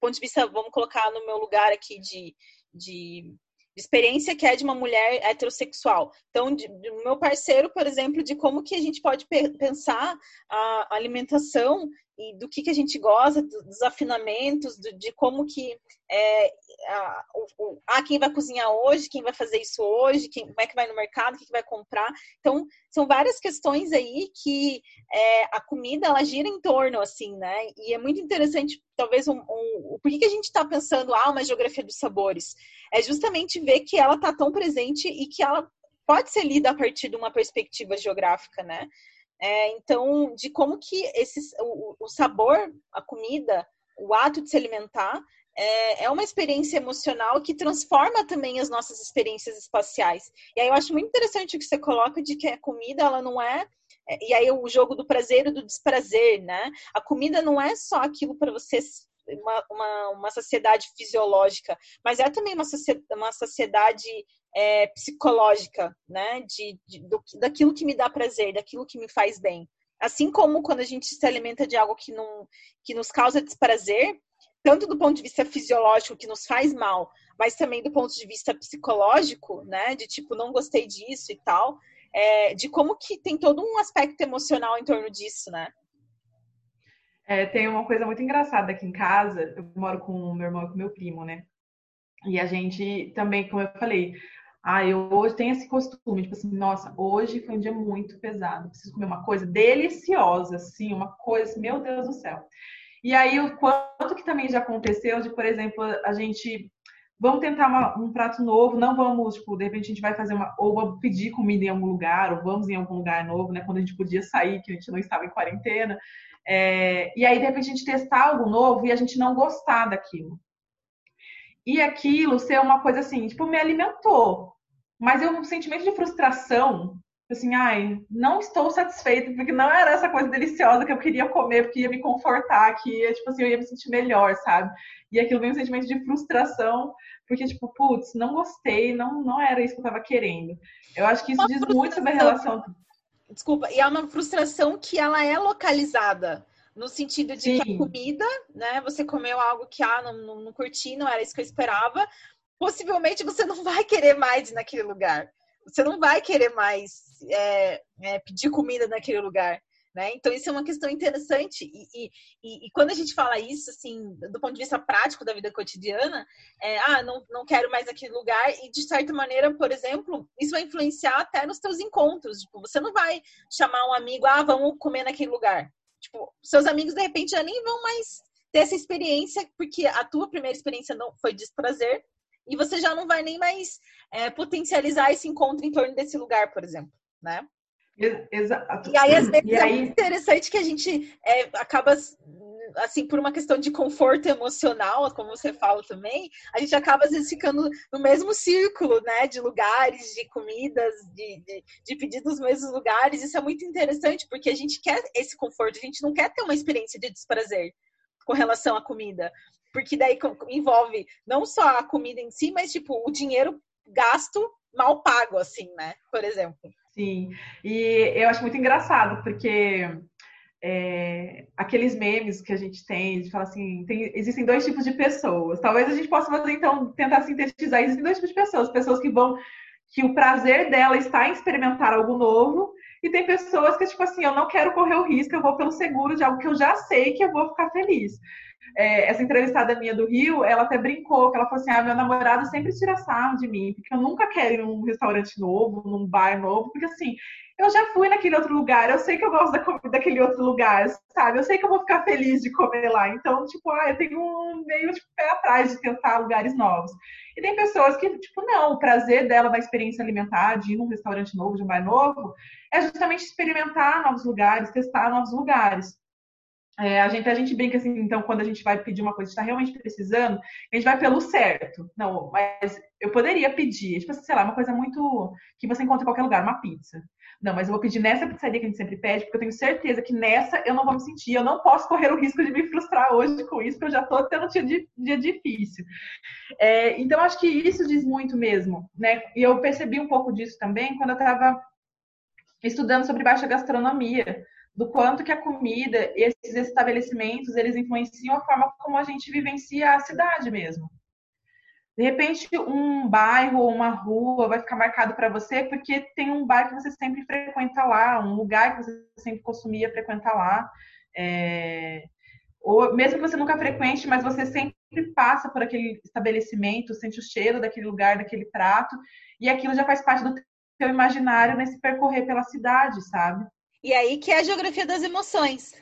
ponto de vista, vamos colocar no meu lugar aqui de, de experiência que é de uma mulher heterossexual. Então, de, meu parceiro, por exemplo, de como que a gente pode pensar a alimentação e do que, que a gente gosta, dos afinamentos, do, de como que é, a, o, ah, quem vai cozinhar hoje, quem vai fazer isso hoje, quem, como é que vai no mercado, o que, que vai comprar. Então, são várias questões aí que é, a comida, ela gira em torno, assim, né? E é muito interessante, talvez, um, um, por que, que a gente está pensando, ah, uma geografia dos sabores? É justamente ver que ela está tão presente e que ela pode ser lida a partir de uma perspectiva geográfica, né? É, então, de como que esses, o, o, sabor, a comida, o ato de se alimentar é, é, uma experiência emocional que transforma também as nossas experiências espaciais. E aí eu acho muito interessante o que você coloca de que a comida, ela não é, é e aí o jogo do prazer e do desprazer, né? A comida não é só aquilo para você uma, uma, uma, sociedade fisiológica, mas é também uma, uma sociedade é, psicológica, né? De, de do, daquilo que me dá prazer, daquilo que me faz bem. Assim como quando a gente se alimenta de algo que, não, que nos causa desprazer, tanto do ponto de vista fisiológico, que nos faz mal, mas também do ponto de vista psicológico, né? De tipo, não gostei disso e tal. É, de como que tem todo um aspecto emocional em torno disso, né? É, tem uma coisa muito engraçada aqui em casa. Eu moro com meu irmão e com meu primo, né? E a gente também, como eu falei, ah, eu hoje tenho esse costume, tipo assim, nossa, hoje foi um dia muito pesado, preciso comer uma coisa deliciosa, assim, uma coisa, meu Deus do céu. E aí, o quanto que também já aconteceu de, por exemplo, a gente vamos tentar uma, um prato novo, não vamos, tipo, de repente a gente vai fazer uma, ou vamos pedir comida em algum lugar, ou vamos em algum lugar novo, né, quando a gente podia sair, que a gente não estava em quarentena, é, e aí de repente a gente testar algo novo e a gente não gostar daquilo e aquilo ser uma coisa assim, tipo, me alimentou. Mas eu um sentimento de frustração, assim, ai, não estou satisfeita, porque não era essa coisa deliciosa que eu queria comer, porque ia me confortar, que ia, tipo assim, eu ia me sentir melhor, sabe? E aquilo vem um sentimento de frustração, porque, tipo, putz, não gostei, não, não era isso que eu estava querendo. Eu acho que isso uma diz muito sobre a relação. Desculpa, e é uma frustração que ela é localizada. No sentido de Sim. que a comida, né? Você comeu algo que ah, não, não, não curti, não era isso que eu esperava. Possivelmente você não vai querer mais naquele lugar. Você não vai querer mais é, é, pedir comida naquele lugar. Né? Então, isso é uma questão interessante. E, e, e, quando a gente fala isso, assim, do ponto de vista prático da vida cotidiana, é, ah, não, não quero mais aquele lugar, e de certa maneira, por exemplo, isso vai influenciar até nos teus encontros. Tipo, você não vai chamar um amigo, ah, vamos comer naquele lugar. Tipo, seus amigos de repente já nem vão mais ter essa experiência, porque a tua primeira experiência não foi desprazer, e você já não vai nem mais é, potencializar esse encontro em torno desse lugar, por exemplo, né? Exato. E aí, às vezes, e é aí... interessante que a gente é, acaba assim, por uma questão de conforto emocional, como você fala também, a gente acaba às vezes ficando no mesmo círculo, né, de lugares, de comidas, de, de, de pedir nos mesmos lugares. Isso é muito interessante, porque a gente quer esse conforto, a gente não quer ter uma experiência de desprazer com relação à comida. Porque daí envolve não só a comida em si, mas tipo o dinheiro gasto mal pago, assim, né? Por exemplo. Sim, e eu acho muito engraçado, porque é, aqueles memes que a gente tem, de falar assim, tem, existem dois tipos de pessoas. Talvez a gente possa fazer, então, tentar sintetizar. Existem dois tipos de pessoas. Pessoas que vão, que o prazer dela está em experimentar algo novo, e tem pessoas que, tipo assim, eu não quero correr o risco, eu vou pelo seguro de algo que eu já sei que eu vou ficar feliz. É, essa entrevistada minha do Rio, ela até brincou, que ela falou assim, ah, meu namorado sempre tira sarro de mim, porque eu nunca quero ir num restaurante novo, num bar novo, porque assim, eu já fui naquele outro lugar, eu sei que eu gosto da comida daquele outro lugar, sabe? Eu sei que eu vou ficar feliz de comer lá. Então, tipo, ah, eu tenho um meio tipo, pé atrás de tentar lugares novos. E tem pessoas que, tipo, não, o prazer dela na experiência alimentar, de ir num restaurante novo, de um bar novo, é justamente experimentar novos lugares, testar novos lugares. É, a, gente, a gente brinca assim, então, quando a gente vai pedir uma coisa está realmente precisando, a gente vai pelo certo. Não, mas eu poderia pedir, tipo, sei lá, uma coisa muito que você encontra em qualquer lugar, uma pizza. Não, mas eu vou pedir nessa pizzaria que a gente sempre pede, porque eu tenho certeza que nessa eu não vou me sentir. Eu não posso correr o risco de me frustrar hoje com isso, porque eu já estou tendo um dia, dia difícil. É, então, acho que isso diz muito mesmo, né? E eu percebi um pouco disso também quando eu estava estudando sobre baixa gastronomia, do quanto que a comida, esses estabelecimentos, eles influenciam a forma como a gente vivencia a cidade mesmo. De repente, um bairro ou uma rua vai ficar marcado para você porque tem um bar que você sempre frequenta lá, um lugar que você sempre consumia frequentar lá. É... Ou mesmo que você nunca frequente, mas você sempre passa por aquele estabelecimento, sente o cheiro daquele lugar, daquele prato, e aquilo já faz parte do teu imaginário nesse percorrer pela cidade, sabe? E aí que é a geografia das emoções.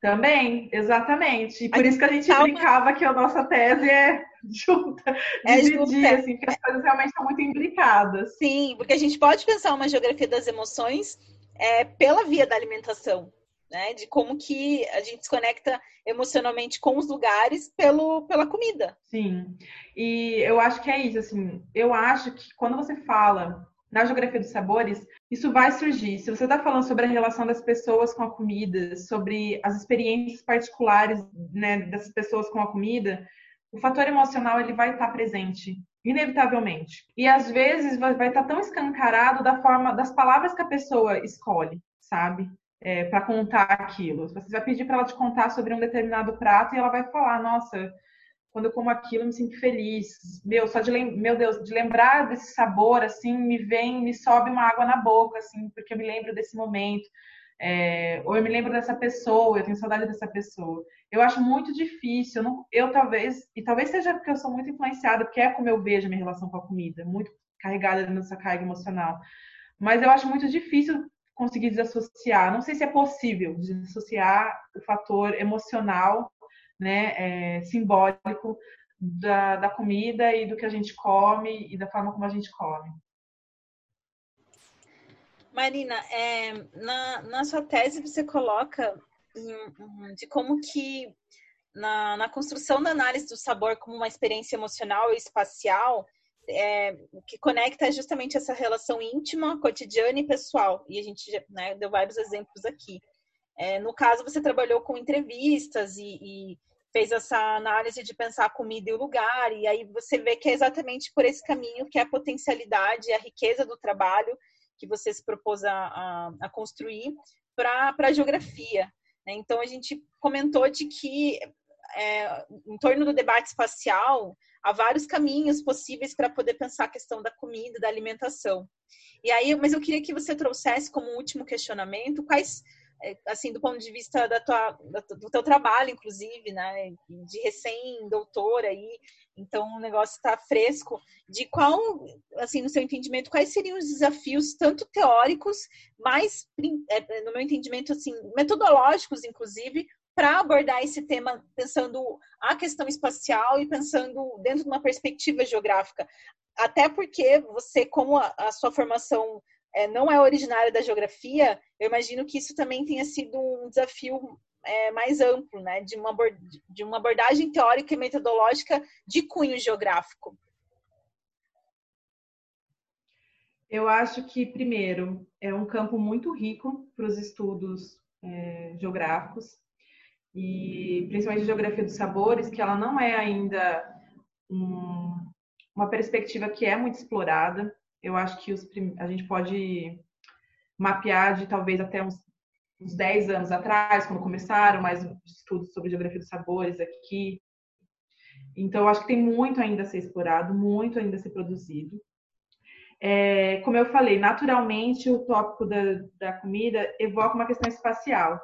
Também, exatamente. E por a isso que a gente calma. brincava que a nossa tese é junta, é dividir, junta. assim, porque as coisas realmente estão muito imbricadas. Sim, porque a gente pode pensar uma geografia das emoções é, pela via da alimentação, né? De como que a gente se conecta emocionalmente com os lugares pelo, pela comida. Sim, e eu acho que é isso, assim, eu acho que quando você fala na geografia dos sabores, isso vai surgir. Se você está falando sobre a relação das pessoas com a comida, sobre as experiências particulares né, dessas pessoas com a comida, o fator emocional ele vai estar presente, inevitavelmente. E às vezes vai, estar tão escancarado da forma das palavras que a pessoa escolhe, sabe? É, para contar aquilo. Você vai pedir para ela te contar sobre um determinado prato e ela vai falar: Nossa, quando eu como aquilo, eu me sinto feliz. Meu, só de meu Deus, de lembrar desse sabor, assim, me vem, me sobe uma água na boca, assim, porque eu me lembro desse momento. É, ou eu me lembro dessa pessoa, eu tenho saudade dessa pessoa. Eu acho muito difícil, eu, não, eu talvez, e talvez seja porque eu sou muito influenciada, porque é como eu vejo a minha relação com a comida, muito carregada nessa carga emocional. Mas eu acho muito difícil conseguir desassociar. Não sei se é possível desassociar o fator emocional, né, é, simbólico da, da comida e do que a gente come e da forma como a gente come. Marina, é, na, na sua tese você coloca de como que na, na, construção da análise do sabor como uma experiência emocional e espacial, é, que conecta é justamente essa relação íntima, cotidiana e pessoal. E a gente né, deu vários exemplos aqui. É, no caso, você trabalhou com entrevistas e, e, fez essa análise de pensar a comida e o lugar, e aí você vê que é exatamente por esse caminho que é a potencialidade e a riqueza do trabalho que você se propôs a, a, a construir para a geografia. Né? Então, a gente comentou de que, é, em torno do debate espacial, há vários caminhos possíveis para poder pensar a questão da comida, da alimentação. E aí, mas eu queria que você trouxesse como último questionamento quais assim, do ponto de vista da tua, do teu trabalho, inclusive, né, de recém-doutora aí, então o negócio está fresco, de qual, assim, no seu entendimento, quais seriam os desafios, tanto teóricos, mas, é, no meu entendimento, assim, metodológicos, inclusive, para abordar esse tema pensando a questão espacial e pensando dentro de uma perspectiva geográfica. Até porque você, como a, a sua formação é, não é originária da geografia, eu imagino que isso também tenha sido um desafio é, mais amplo, né, de uma, de uma abordagem teórica e metodológica de cunho geográfico. Eu acho que, primeiro, é um campo muito rico para os estudos é, geográficos, e principalmente geografia dos sabores, que ela não é ainda um, uma perspectiva que é muito explorada. Eu acho que os, a gente pode mapear de talvez até uns, uns 10 anos atrás, quando começaram mais estudos sobre geografia dos sabores aqui. Então, eu acho que tem muito ainda a ser explorado, muito ainda a ser produzido. É, como eu falei, naturalmente o tópico da, da comida evoca uma questão espacial.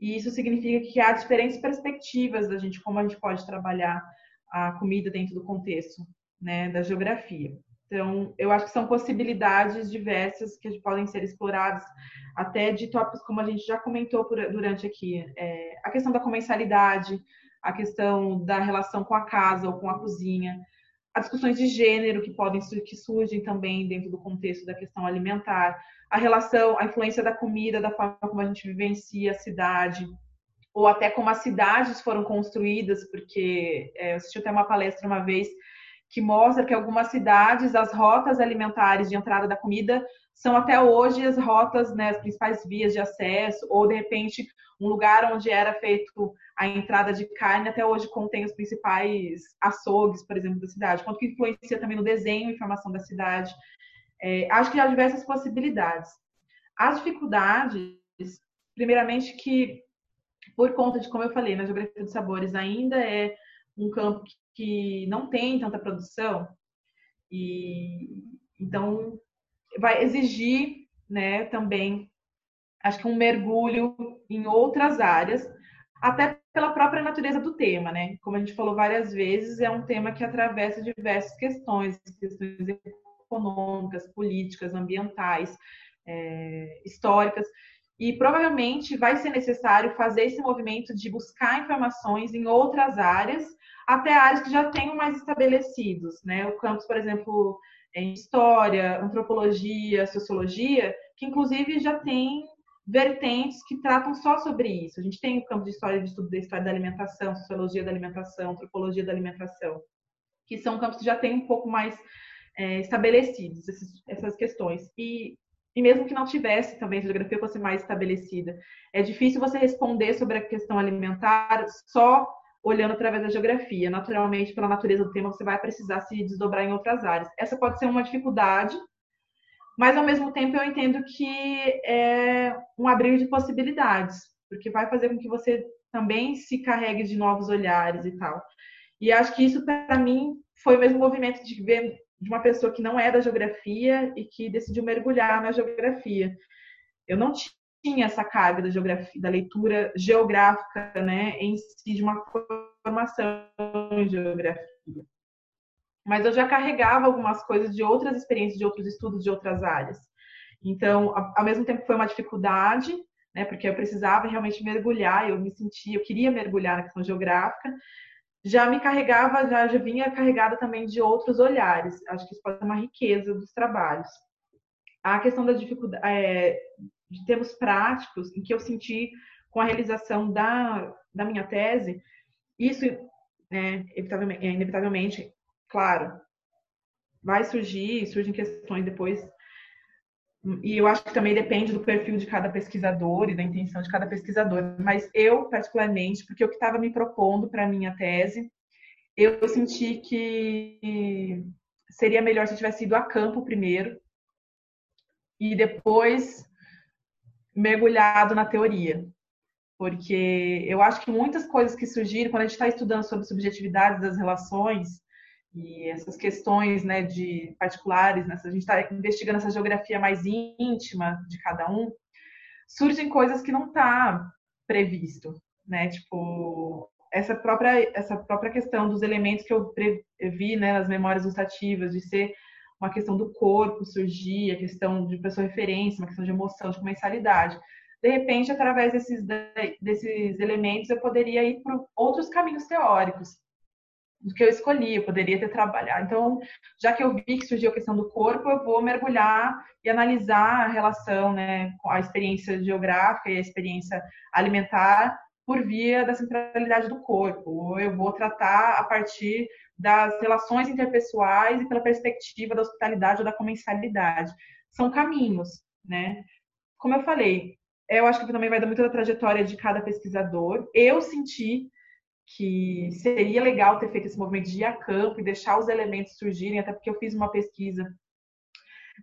E isso significa que há diferentes perspectivas da gente, como a gente pode trabalhar a comida dentro do contexto né, da geografia. Então, eu acho que são possibilidades diversas que podem ser exploradas, até de tópicos como a gente já comentou por, durante aqui. É, a questão da comensalidade, a questão da relação com a casa ou com a cozinha, as discussões de gênero que podem que surgem também dentro do contexto da questão alimentar, a relação, a influência da comida, da forma como a gente vivencia a cidade, ou até como as cidades foram construídas, porque é, eu assisti até uma palestra uma vez que mostra que algumas cidades, as rotas alimentares de entrada da comida são até hoje as rotas, né, as principais vias de acesso, ou de repente um lugar onde era feito a entrada de carne, até hoje contém os principais açougues, por exemplo, da cidade, quanto que influencia também no desenho e formação da cidade. É, acho que há diversas possibilidades. As dificuldades, primeiramente, que por conta de, como eu falei, na geografia dos sabores ainda é um campo que não tem tanta produção, e então vai exigir, né, também, acho que um mergulho em outras áreas, até pela própria natureza do tema, né? Como a gente falou várias vezes, é um tema que atravessa diversas questões, questões econômicas, políticas, ambientais, é, históricas, e provavelmente vai ser necessário fazer esse movimento de buscar informações em outras áreas, até áreas que já tenham mais estabelecidos, né? O campus, por exemplo, em história, antropologia, sociologia, que inclusive já tem vertentes que tratam só sobre isso. A gente tem o campo de história de estudo da história da alimentação, sociologia da alimentação, antropologia da alimentação, que são campos que já têm um pouco mais é, estabelecidos esses, essas questões. E, e mesmo que não tivesse também a geografia fosse mais estabelecida, é difícil você responder sobre a questão alimentar só olhando através da geografia. Naturalmente, pela natureza do tema, você vai precisar se desdobrar em outras áreas. Essa pode ser uma dificuldade, mas ao mesmo tempo eu entendo que é um abrir de possibilidades, porque vai fazer com que você também se carregue de novos olhares e tal. E acho que isso para mim foi o mesmo movimento de ver de uma pessoa que não é da geografia e que decidiu mergulhar na geografia. Eu não tinha essa carga da geografia, da leitura geográfica, né, em si de uma formação em geografia. Mas eu já carregava algumas coisas de outras experiências, de outros estudos, de outras áreas. Então, ao mesmo tempo foi uma dificuldade, né, porque eu precisava realmente mergulhar, eu me sentia, eu queria mergulhar na questão geográfica, já me carregava, já, já vinha carregada também de outros olhares. Acho que isso pode ser uma riqueza dos trabalhos. A questão da dificuldade, é, de termos práticos, em que eu senti com a realização da, da minha tese, isso, né, inevitavelmente, inevitavelmente, claro, vai surgir, surgem questões depois e eu acho que também depende do perfil de cada pesquisador e da intenção de cada pesquisador. Mas eu, particularmente, porque o que estava me propondo para a minha tese, eu senti que seria melhor se eu tivesse ido a campo primeiro e depois mergulhado na teoria. Porque eu acho que muitas coisas que surgiram, quando a gente está estudando sobre subjetividades das relações, e essas questões né, de particulares, né, a gente está investigando essa geografia mais íntima de cada um, surgem coisas que não está previsto, né? Tipo essa própria essa própria questão dos elementos que eu vi né, nas memórias gustativas de ser uma questão do corpo surgir, a questão de pessoa referência, uma questão de emoção, de comensalidade. de repente, através desses, desses elementos, eu poderia ir para outros caminhos teóricos do que eu escolhi, eu poderia ter trabalhado. Então, já que eu vi que surgiu a questão do corpo, eu vou mergulhar e analisar a relação, né, com a experiência geográfica e a experiência alimentar por via da centralidade do corpo. Ou eu vou tratar a partir das relações interpessoais e pela perspectiva da hospitalidade ou da comensalidade. São caminhos, né? Como eu falei, eu acho que também vai dar muito da trajetória de cada pesquisador. Eu senti que seria legal ter feito esse movimento de ir a campo e deixar os elementos surgirem, até porque eu fiz uma pesquisa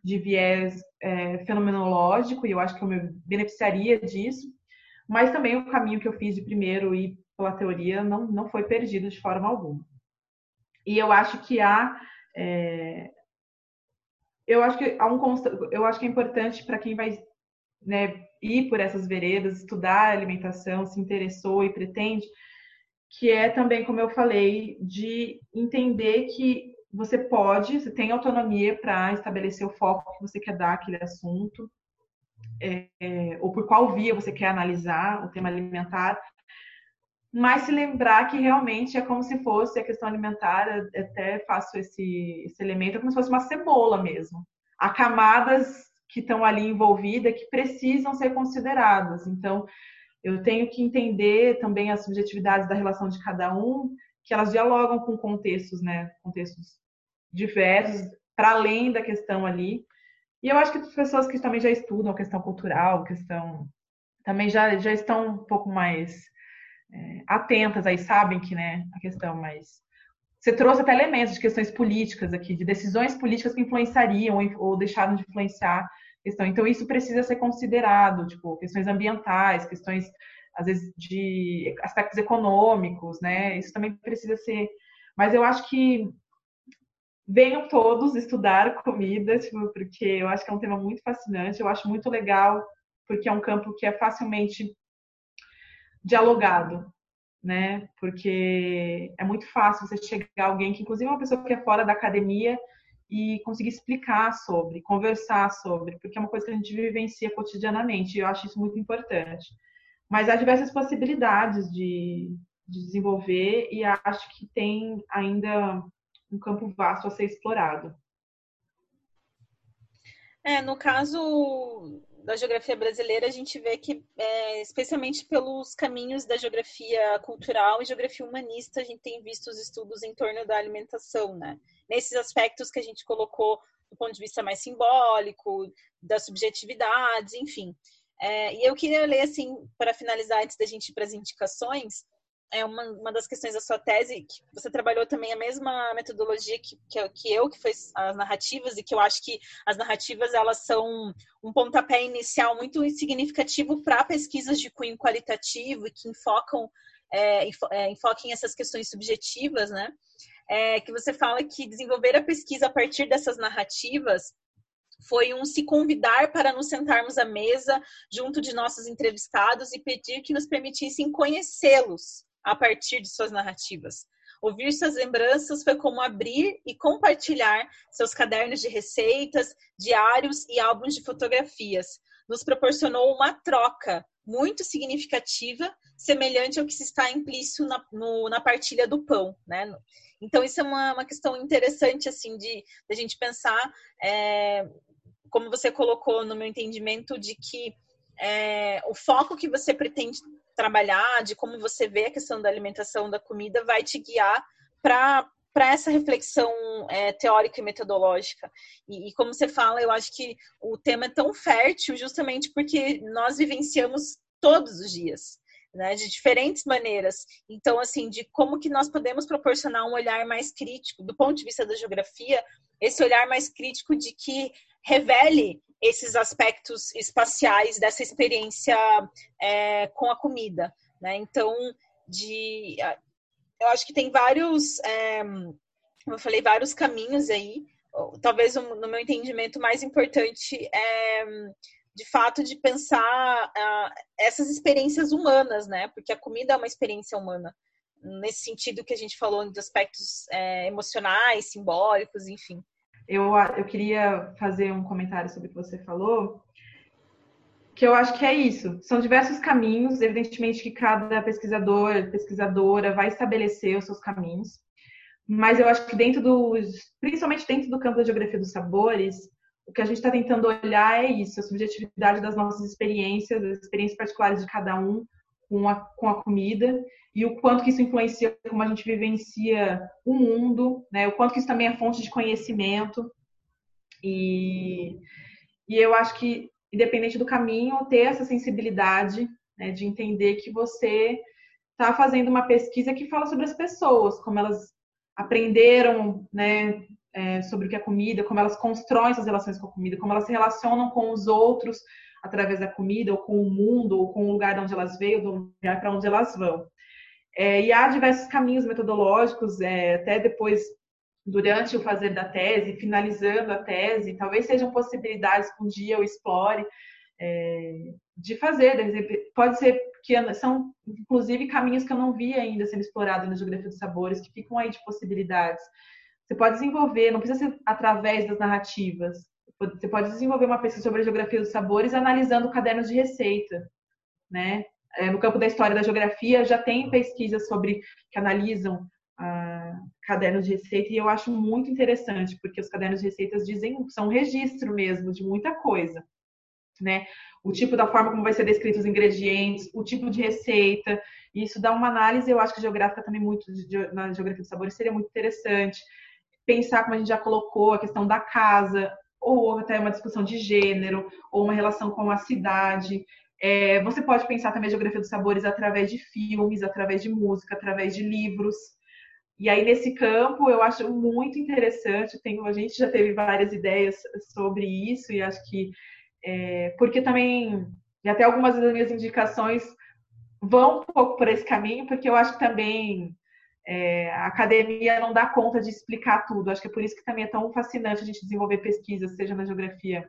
de viés é, fenomenológico e eu acho que eu me beneficiaria disso, mas também o caminho que eu fiz de primeiro ir pela teoria não, não foi perdido de forma alguma. E eu acho que há é, eu acho que há um eu acho que é importante para quem vai né, ir por essas veredas, estudar alimentação, se interessou e pretende, que é também, como eu falei, de entender que você pode, você tem autonomia para estabelecer o foco que você quer dar àquele assunto, é, ou por qual via você quer analisar o tema alimentar, mas se lembrar que realmente é como se fosse a questão alimentar, até faço esse, esse elemento, é como se fosse uma cebola mesmo. Há camadas que estão ali envolvidas que precisam ser consideradas. Então, eu tenho que entender também as subjetividades da relação de cada um, que elas dialogam com contextos, né, contextos diversos, para além da questão ali. E eu acho que as pessoas que também já estudam a questão cultural, questão também já, já estão um pouco mais é, atentas aí, sabem que, né, a questão mais você trouxe até elementos de questões políticas aqui, de decisões políticas que influenciariam ou deixaram de influenciar questão. Então, isso precisa ser considerado, tipo, questões ambientais, questões, às vezes, de aspectos econômicos, né? Isso também precisa ser. Mas eu acho que venham todos estudar comida, tipo, porque eu acho que é um tema muito fascinante, eu acho muito legal, porque é um campo que é facilmente dialogado, né? Porque é muito fácil você chegar a alguém que, inclusive, é uma pessoa que é fora da academia e conseguir explicar sobre, conversar sobre, porque é uma coisa que a gente vivencia cotidianamente e eu acho isso muito importante. Mas há diversas possibilidades de, de desenvolver e acho que tem ainda um campo vasto a ser explorado. É, no caso da geografia brasileira, a gente vê que, é, especialmente pelos caminhos da geografia cultural e geografia humanista, a gente tem visto os estudos em torno da alimentação, né? Nesses aspectos que a gente colocou do ponto de vista mais simbólico, das subjetividades, enfim. É, e eu queria ler, assim, para finalizar, antes da gente ir para as indicações, é uma, uma das questões da sua tese, que você trabalhou também a mesma metodologia que, que, que, eu, que foi as narrativas, e que eu acho que as narrativas elas são um pontapé inicial muito significativo para pesquisas de cunho qualitativo e que enfocam é, é, enfoquem essas questões subjetivas, né? É, que você fala que desenvolver a pesquisa a partir dessas narrativas foi um se convidar para nos sentarmos à mesa junto de nossos entrevistados e pedir que nos permitissem conhecê-los a partir de suas narrativas. Ouvir suas lembranças foi como abrir e compartilhar seus cadernos de receitas, diários e álbuns de fotografias. Nos proporcionou uma troca muito significativa, semelhante ao que se está implícito na, no, na partilha do pão, né? Então isso é uma, uma questão interessante assim de, de a gente pensar, é, como você colocou no meu entendimento, de que é, o foco que você pretende trabalhar, de como você vê a questão da alimentação, da comida, vai te guiar para para essa reflexão é, teórica e metodológica. E, e, como você fala, eu acho que o tema é tão fértil justamente porque nós vivenciamos todos os dias. Né, de diferentes maneiras. Então, assim, de como que nós podemos proporcionar um olhar mais crítico, do ponto de vista da geografia, esse olhar mais crítico de que revele esses aspectos espaciais dessa experiência é, com a comida, né? Então, de, eu acho que tem vários, é, eu falei, vários caminhos aí. Talvez no meu entendimento mais importante é de fato de pensar uh, essas experiências humanas, né? Porque a comida é uma experiência humana nesse sentido que a gente falou de aspectos é, emocionais, simbólicos, enfim. Eu, eu queria fazer um comentário sobre o que você falou, que eu acho que é isso. São diversos caminhos, evidentemente que cada pesquisador, pesquisadora vai estabelecer os seus caminhos, mas eu acho que dentro dos, principalmente dentro do campo da geografia dos sabores, o que a gente está tentando olhar é isso, a subjetividade das nossas experiências, as experiências particulares de cada um com a, com a comida e o quanto que isso influencia como a gente vivencia o mundo, né? O quanto que isso também é fonte de conhecimento e, e eu acho que independente do caminho, ter essa sensibilidade né, de entender que você está fazendo uma pesquisa que fala sobre as pessoas, como elas aprenderam, né, é, sobre o que é comida, como elas constroem essas relações com a comida, como elas se relacionam com os outros através da comida, ou com o mundo, ou com o lugar de onde elas veio, do lugar para onde elas vão. É, e há diversos caminhos metodológicos, é, até depois, durante o fazer da tese, finalizando a tese, talvez sejam possibilidades que um dia eu explore é, de fazer. Pode ser que são, inclusive, caminhos que eu não vi ainda sendo explorados na geografia dos sabores, que ficam aí de possibilidades. Você pode desenvolver, não precisa ser através das narrativas. Você pode desenvolver uma pesquisa sobre a geografia dos sabores analisando cadernos de receita, né? É, no campo da história da geografia já tem pesquisas sobre que analisam ah, cadernos de receita e eu acho muito interessante porque os cadernos de receitas dizem são um registro mesmo de muita coisa, né? O tipo da forma como vai ser descrito os ingredientes, o tipo de receita, isso dá uma análise, eu acho que geográfica também muito na geografia dos sabores seria muito interessante pensar, como a gente já colocou, a questão da casa, ou até uma discussão de gênero, ou uma relação com a cidade. É, você pode pensar também a geografia dos sabores através de filmes, através de música, através de livros. E aí, nesse campo, eu acho muito interessante. Tenho, a gente já teve várias ideias sobre isso, e acho que. É, porque também. E até algumas das minhas indicações vão um pouco por esse caminho, porque eu acho que também é, a academia não dá conta de explicar tudo. Acho que é por isso que também é tão fascinante a gente desenvolver pesquisas, seja na geografia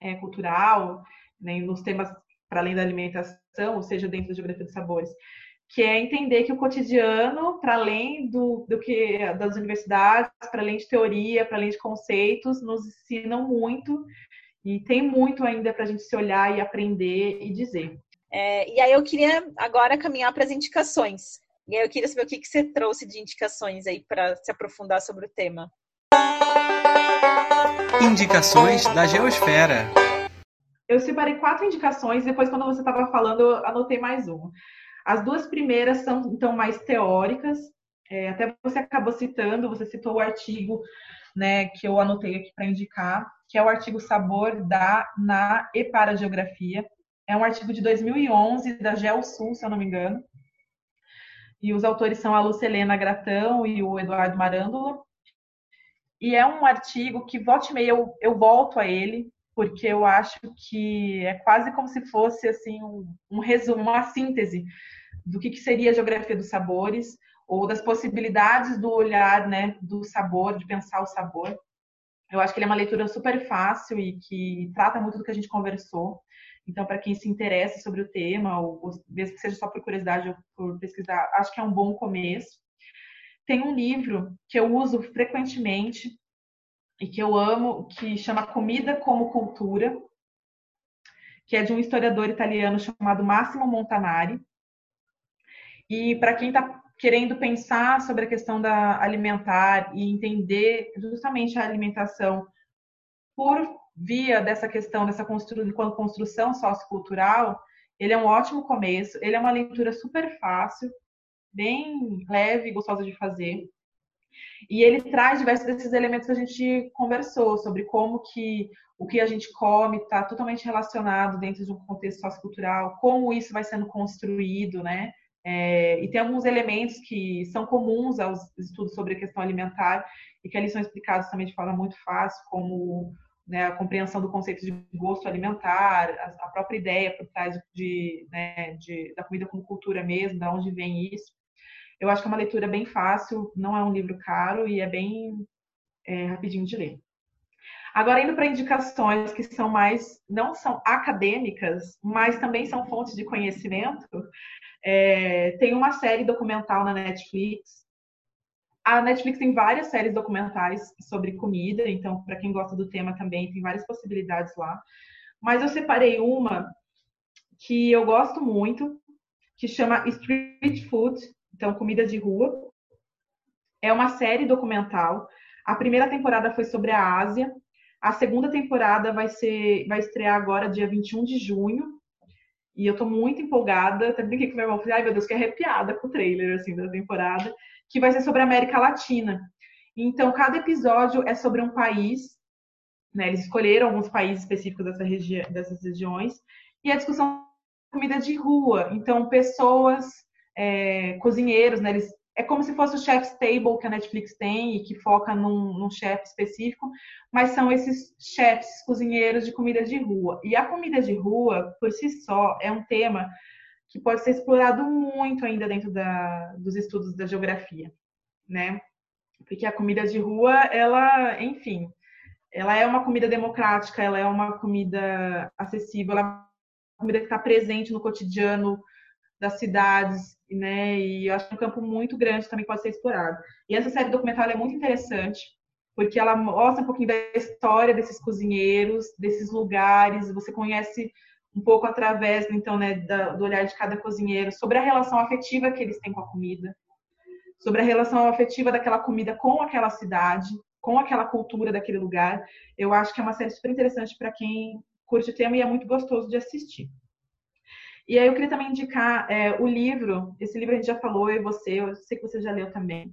é, cultural, né, nos temas para além da alimentação, ou seja, dentro da geografia dos sabores, que é entender que o cotidiano, para além do, do que das universidades, para além de teoria, para além de conceitos, nos ensinam muito e tem muito ainda para a gente se olhar e aprender e dizer. É, e aí eu queria agora caminhar para as indicações. E aí eu queria saber o que, que você trouxe de indicações aí para se aprofundar sobre o tema. Indicações da Geosfera. Eu separei quatro indicações, depois, quando você estava falando, eu anotei mais uma. As duas primeiras são, então, mais teóricas. É, até você acabou citando, você citou o artigo né, que eu anotei aqui para indicar, que é o artigo Sabor da na e para Geografia. É um artigo de 2011 da GeoSul, se eu não me engano. E os autores são a Lucelena Gratão e o Eduardo Marândola. E é um artigo que, volta e meia, eu, eu volto a ele, porque eu acho que é quase como se fosse assim um, um resumo, uma síntese do que, que seria a geografia dos sabores, ou das possibilidades do olhar né, do sabor, de pensar o sabor. Eu acho que ele é uma leitura super fácil e que trata muito do que a gente conversou. Então, para quem se interessa sobre o tema, ou, mesmo que seja só por curiosidade ou por pesquisar, acho que é um bom começo. Tem um livro que eu uso frequentemente e que eu amo, que chama Comida como Cultura, que é de um historiador italiano chamado Massimo Montanari. E para quem está querendo pensar sobre a questão da alimentar e entender justamente a alimentação por via dessa questão, dessa constru... construção sociocultural, ele é um ótimo começo, ele é uma leitura super fácil, bem leve e gostosa de fazer. E ele traz diversos desses elementos que a gente conversou, sobre como que o que a gente come está totalmente relacionado dentro de um contexto sociocultural, como isso vai sendo construído, né? É, e tem alguns elementos que são comuns aos estudos sobre a questão alimentar e que ali são explicados também de forma muito fácil, como né, a compreensão do conceito de gosto alimentar, a, a própria ideia por trás de, né, de, da comida como cultura mesmo, da onde vem isso. Eu acho que é uma leitura bem fácil, não é um livro caro e é bem é, rapidinho de ler. Agora, indo para indicações que são mais, não são acadêmicas, mas também são fontes de conhecimento, é, tem uma série documental na Netflix a Netflix tem várias séries documentais sobre comida, então, para quem gosta do tema também, tem várias possibilidades lá. Mas eu separei uma que eu gosto muito, que chama Street Food, então comida de rua. É uma série documental. A primeira temporada foi sobre a Ásia. A segunda temporada vai ser vai estrear agora dia 21 de junho. E eu tô muito empolgada. Até brinquei com meu irmão, falei, ai meu Deus, que arrepiada com o trailer assim da temporada, que vai ser sobre a América Latina. Então, cada episódio é sobre um país, né? Eles escolheram alguns países específicos dessa regi dessas regiões, e a discussão comida de rua. Então, pessoas, é, cozinheiros, né? Eles, é como se fosse o Chef's Table que a Netflix tem e que foca num, num chefe específico, mas são esses chefs, cozinheiros de comida de rua. E a comida de rua, por si só, é um tema que pode ser explorado muito ainda dentro da, dos estudos da geografia, né? Porque a comida de rua, ela, enfim, ela é uma comida democrática, ela é uma comida acessível, ela é uma comida que está presente no cotidiano das cidades, né? E eu acho que é um campo muito grande também pode ser explorado. E essa série documental é muito interessante, porque ela mostra um pouquinho da história desses cozinheiros, desses lugares, você conhece um pouco através, então, né, do olhar de cada cozinheiro, sobre a relação afetiva que eles têm com a comida, sobre a relação afetiva daquela comida com aquela cidade, com aquela cultura daquele lugar. Eu acho que é uma série super interessante para quem curte o tema e é muito gostoso de assistir. E aí eu queria também indicar é, o livro, esse livro a gente já falou, e você, eu sei que você já leu também,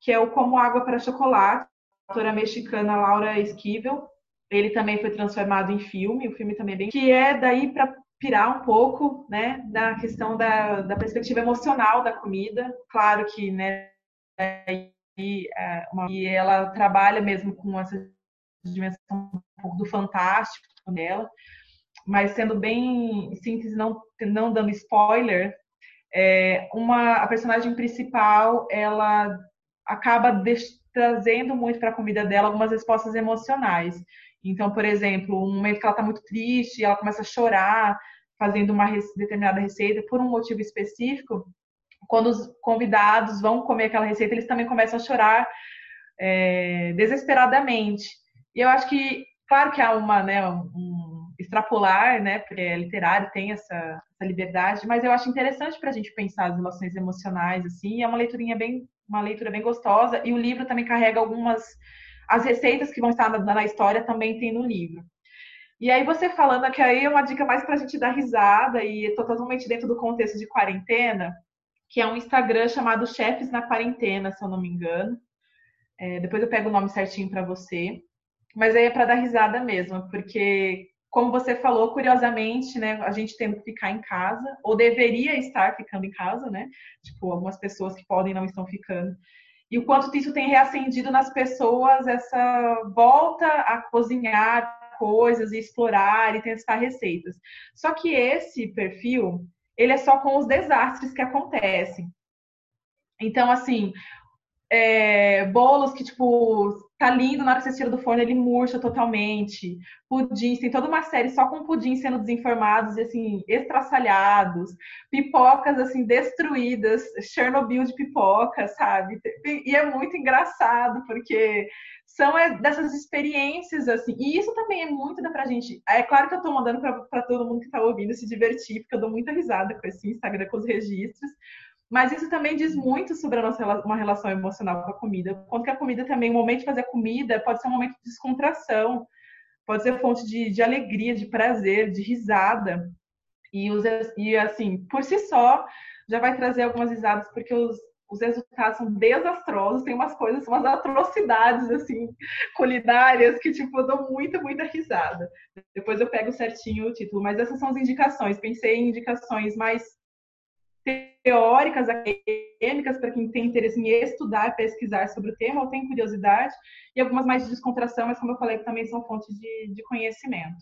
que é o Como Água para Chocolate, da autora mexicana Laura Esquivel. Ele também foi transformado em filme, o filme também é bem... Que é daí para pirar um pouco, né, da questão da, da perspectiva emocional da comida. Claro que, né, e, é, uma, e ela trabalha mesmo com essa dimensão um pouco do fantástico dela, mas sendo bem síntese, não, não dando spoiler, é, uma, a personagem principal, ela acaba trazendo muito para a comida dela algumas respostas emocionais. Então, por exemplo, um momento que ela está muito triste, ela começa a chorar fazendo uma determinada receita por um motivo específico. Quando os convidados vão comer aquela receita, eles também começam a chorar é, desesperadamente. E eu acho que, claro que há uma, né, um extrapolar, né, porque é literário, tem essa, essa liberdade, mas eu acho interessante para a gente pensar as relações emocionais, assim, é uma leiturinha bem, uma leitura bem gostosa, e o livro também carrega algumas as receitas que vão estar na, na história também tem no livro. E aí você falando que aí é uma dica mais para a gente dar risada e totalmente dentro do contexto de quarentena, que é um Instagram chamado Chefes na Quarentena, se eu não me engano. É, depois eu pego o nome certinho para você. Mas aí é para dar risada mesmo, porque como você falou, curiosamente, né, a gente tendo que ficar em casa, ou deveria estar ficando em casa, né? Tipo, algumas pessoas que podem não estão ficando e o quanto isso tem reacendido nas pessoas essa volta a cozinhar coisas e explorar e testar receitas. Só que esse perfil, ele é só com os desastres que acontecem. Então, assim, é, bolos que, tipo, tá lindo na hora que você tira do forno, ele murcha totalmente. Pudins, tem toda uma série só com pudim sendo desinformados e, assim, estraçalhados. Pipocas, assim, destruídas. Chernobyl de pipoca, sabe? E é muito engraçado, porque são é, dessas experiências, assim. E isso também é muito da pra gente. É claro que eu tô mandando para todo mundo que tá ouvindo se divertir, porque eu dou muita risada com esse Instagram, com os registros. Mas isso também diz muito sobre a nossa uma relação emocional com a comida. Quanto que a comida também, o momento de fazer comida pode ser um momento de descontração, pode ser fonte de, de alegria, de prazer, de risada. E, os, e, assim, por si só, já vai trazer algumas risadas, porque os, os resultados são desastrosos, tem umas coisas, umas atrocidades, assim, culinárias, que, tipo, dou muita, muita risada. Depois eu pego certinho o título, mas essas são as indicações. Pensei em indicações mais teóricas, acadêmicas, para quem tem interesse em estudar, pesquisar sobre o tema ou tem curiosidade, e algumas mais de descontração, mas como eu falei, também são fontes de, de conhecimento.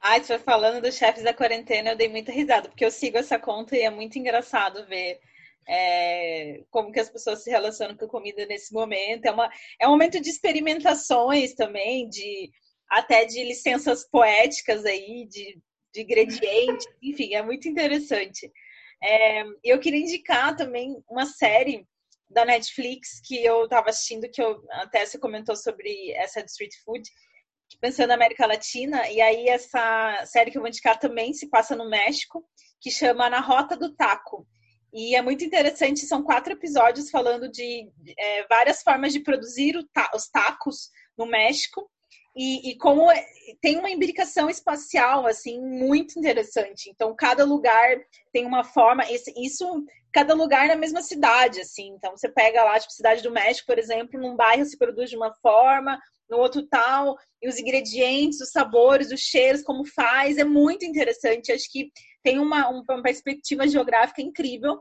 Ai, você falando dos chefes da quarentena, eu dei muita risada, porque eu sigo essa conta e é muito engraçado ver é, como que as pessoas se relacionam com a comida nesse momento. É, uma, é um momento de experimentações também, de até de licenças poéticas aí, de de ingredientes, enfim, é muito interessante. É, eu queria indicar também uma série da Netflix que eu estava assistindo, que eu, até você comentou sobre essa de street food, pensando na América Latina, e aí essa série que eu vou indicar também se passa no México, que chama Na Rota do Taco. E é muito interessante, são quatro episódios falando de é, várias formas de produzir ta os tacos no México e, e, como é, tem uma imbricação espacial assim muito interessante. Então cada lugar tem uma forma, isso cada lugar na mesma cidade assim. Então você pega lá tipo cidade do México, por exemplo, num bairro se produz de uma forma, no outro tal, e os ingredientes, os sabores, os cheiros, como faz, é muito interessante. Acho que tem uma, uma perspectiva geográfica incrível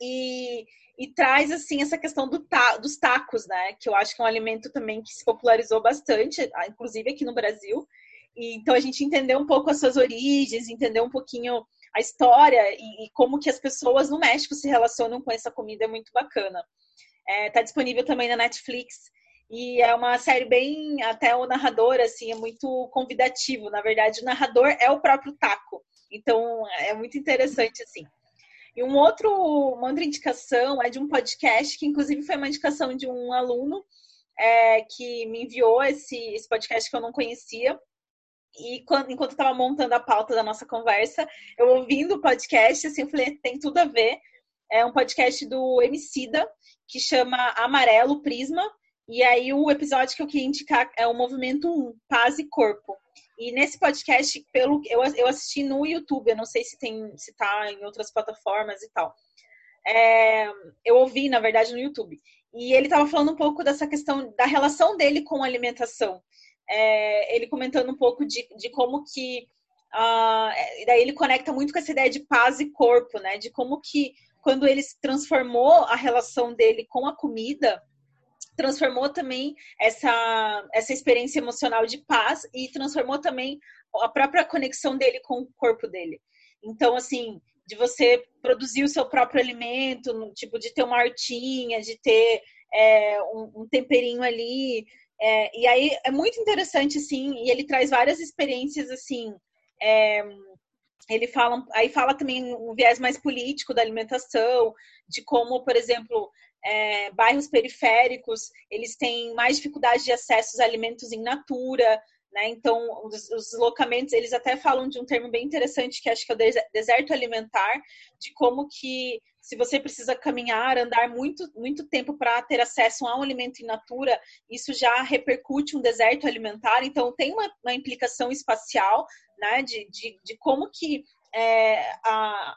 e, e traz assim essa questão do ta, dos tacos, né? Que eu acho que é um alimento também que se popularizou bastante, inclusive aqui no Brasil. E, então a gente entendeu um pouco as suas origens, entendeu um pouquinho a história e, e, como que as pessoas no México se relacionam com essa comida é muito bacana. É, tá disponível também na Netflix e é uma série bem até o narrador assim é muito convidativo. Na verdade, o narrador é o próprio taco. Então é muito interessante assim. E um outro, uma outra indicação é de um podcast, que inclusive foi uma indicação de um aluno é, que me enviou esse, esse podcast que eu não conhecia. E quando, enquanto estava montando a pauta da nossa conversa, eu ouvindo o podcast, assim, eu falei, tem tudo a ver. É um podcast do Emicida, que chama Amarelo Prisma. E aí o episódio que eu queria indicar é o Movimento 1, Paz e Corpo. E nesse podcast, pelo eu, eu assisti no YouTube, eu não sei se tem se tá em outras plataformas e tal. É, eu ouvi, na verdade, no YouTube. E ele estava falando um pouco dessa questão da relação dele com a alimentação. É, ele comentando um pouco de, de como que. Uh, daí ele conecta muito com essa ideia de paz e corpo, né? De como que quando ele transformou a relação dele com a comida, transformou também essa, essa experiência emocional de paz e transformou também a própria conexão dele com o corpo dele. Então, assim, de você produzir o seu próprio alimento, tipo, de ter uma hortinha, de ter é, um, um, temperinho ali. É, e aí é muito interessante, assim, e ele traz várias experiências, assim. É, ele fala, aí fala também um viés mais político da alimentação, de como, por exemplo, é, bairros periféricos, eles têm mais dificuldade de acesso a alimentos em natura, né? Então, os, os deslocamentos, eles até falam de um termo bem interessante, que acho que é o deserto alimentar, de como que se você precisa caminhar, andar muito, muito tempo para ter acesso a um alimento in natura, isso já repercute um deserto alimentar. Então, tem uma, uma implicação espacial, né, de, de, de como que é, a,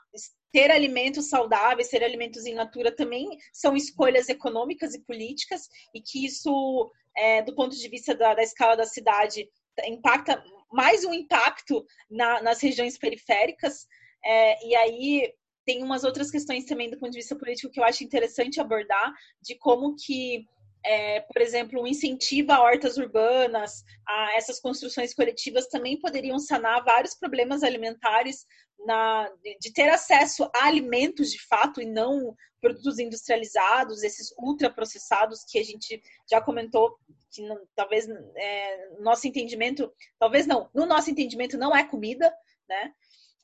ter alimentos saudáveis, ter alimentos em natura também são escolhas econômicas e políticas, e que isso, é, do ponto de vista da, da, escala da cidade, impacta mais um impacto na, nas regiões periféricas. É, e aí tem umas outras questões também do ponto de vista político que eu acho interessante abordar, de como que é, por exemplo, um incentivo a hortas urbanas, a essas construções coletivas também poderiam sanar vários problemas alimentares na, de, de, ter acesso a alimentos de fato e não produtos industrializados, esses ultraprocessados que a gente já comentou que não, talvez é, nosso entendimento, talvez não, no nosso entendimento não é comida, né?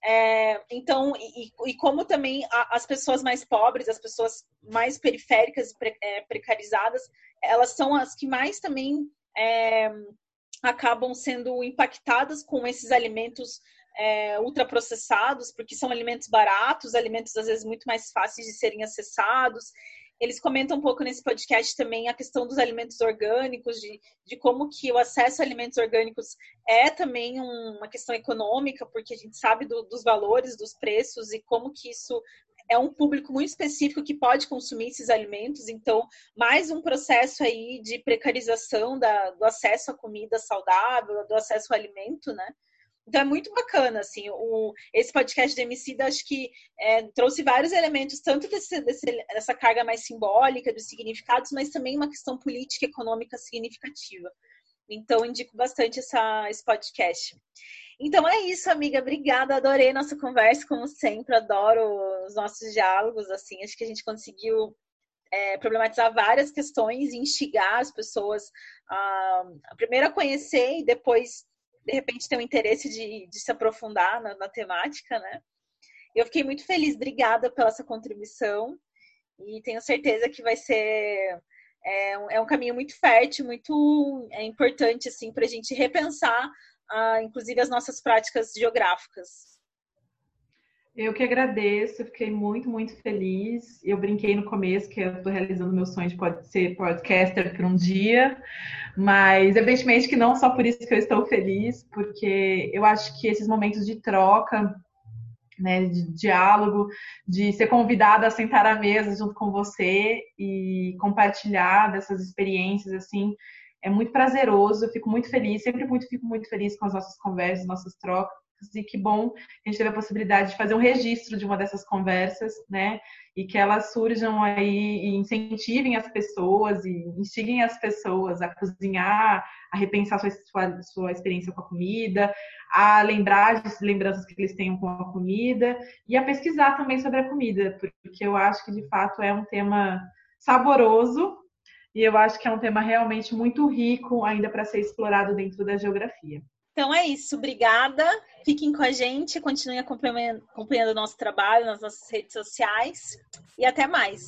É, então, e, e, como também as pessoas mais pobres, as pessoas mais periféricas e pre, é, precarizadas, elas são as que mais também é, acabam sendo impactadas com esses alimentos é, ultraprocessados, porque são alimentos baratos, alimentos às vezes muito mais fáceis de serem acessados. Eles comentam um pouco nesse podcast também a questão dos alimentos orgânicos, de, de como que o acesso a alimentos orgânicos é também um, uma questão econômica, porque a gente sabe do, dos valores, dos preços e como que isso é um público muito específico que pode consumir esses alimentos, então mais um processo aí de precarização da, do acesso à comida saudável, do acesso ao alimento, né? Então é muito bacana, assim, o, esse podcast de Emicida acho que é, trouxe vários elementos, tanto desse, desse, dessa carga mais simbólica, dos significados, mas também uma questão política e econômica significativa. Então indico bastante essa, esse podcast. Então é isso, amiga. Obrigada, adorei nossa conversa, como sempre, adoro os nossos diálogos, assim, acho que a gente conseguiu é, problematizar várias questões instigar as pessoas a primeiro a conhecer e depois de repente tem um interesse de, de se aprofundar na, na, temática, né? Eu fiquei muito feliz, obrigada pela essa contribuição e tenho certeza que vai ser é um, é um caminho muito fértil, muito é importante assim para a gente repensar, ah, inclusive as nossas práticas geográficas. Eu que agradeço, fiquei muito, muito feliz. Eu brinquei no começo que eu estou realizando meu sonho de ser podcaster por um dia, mas evidentemente que não só por isso que eu estou feliz, porque eu acho que esses momentos de troca, né, de diálogo, de ser convidada a sentar à mesa junto com você e compartilhar dessas experiências, assim, é muito prazeroso. Eu fico muito feliz, sempre muito, fico muito feliz com as nossas conversas, nossas trocas e que bom a gente teve a possibilidade de fazer um registro de uma dessas conversas, né? E que elas surjam aí e incentivem as pessoas e instiguem as pessoas a cozinhar, a repensar sua, sua, sua experiência com a comida, a lembrar de lembranças que eles tenham com a comida e a pesquisar também sobre a comida, porque eu acho que de fato é um tema saboroso e eu acho que é um tema realmente muito rico ainda para ser explorado dentro da geografia. Então é isso, obrigada. Fiquem com a gente, continuem acompanhando, o nosso trabalho nas nossas redes sociais e até mais.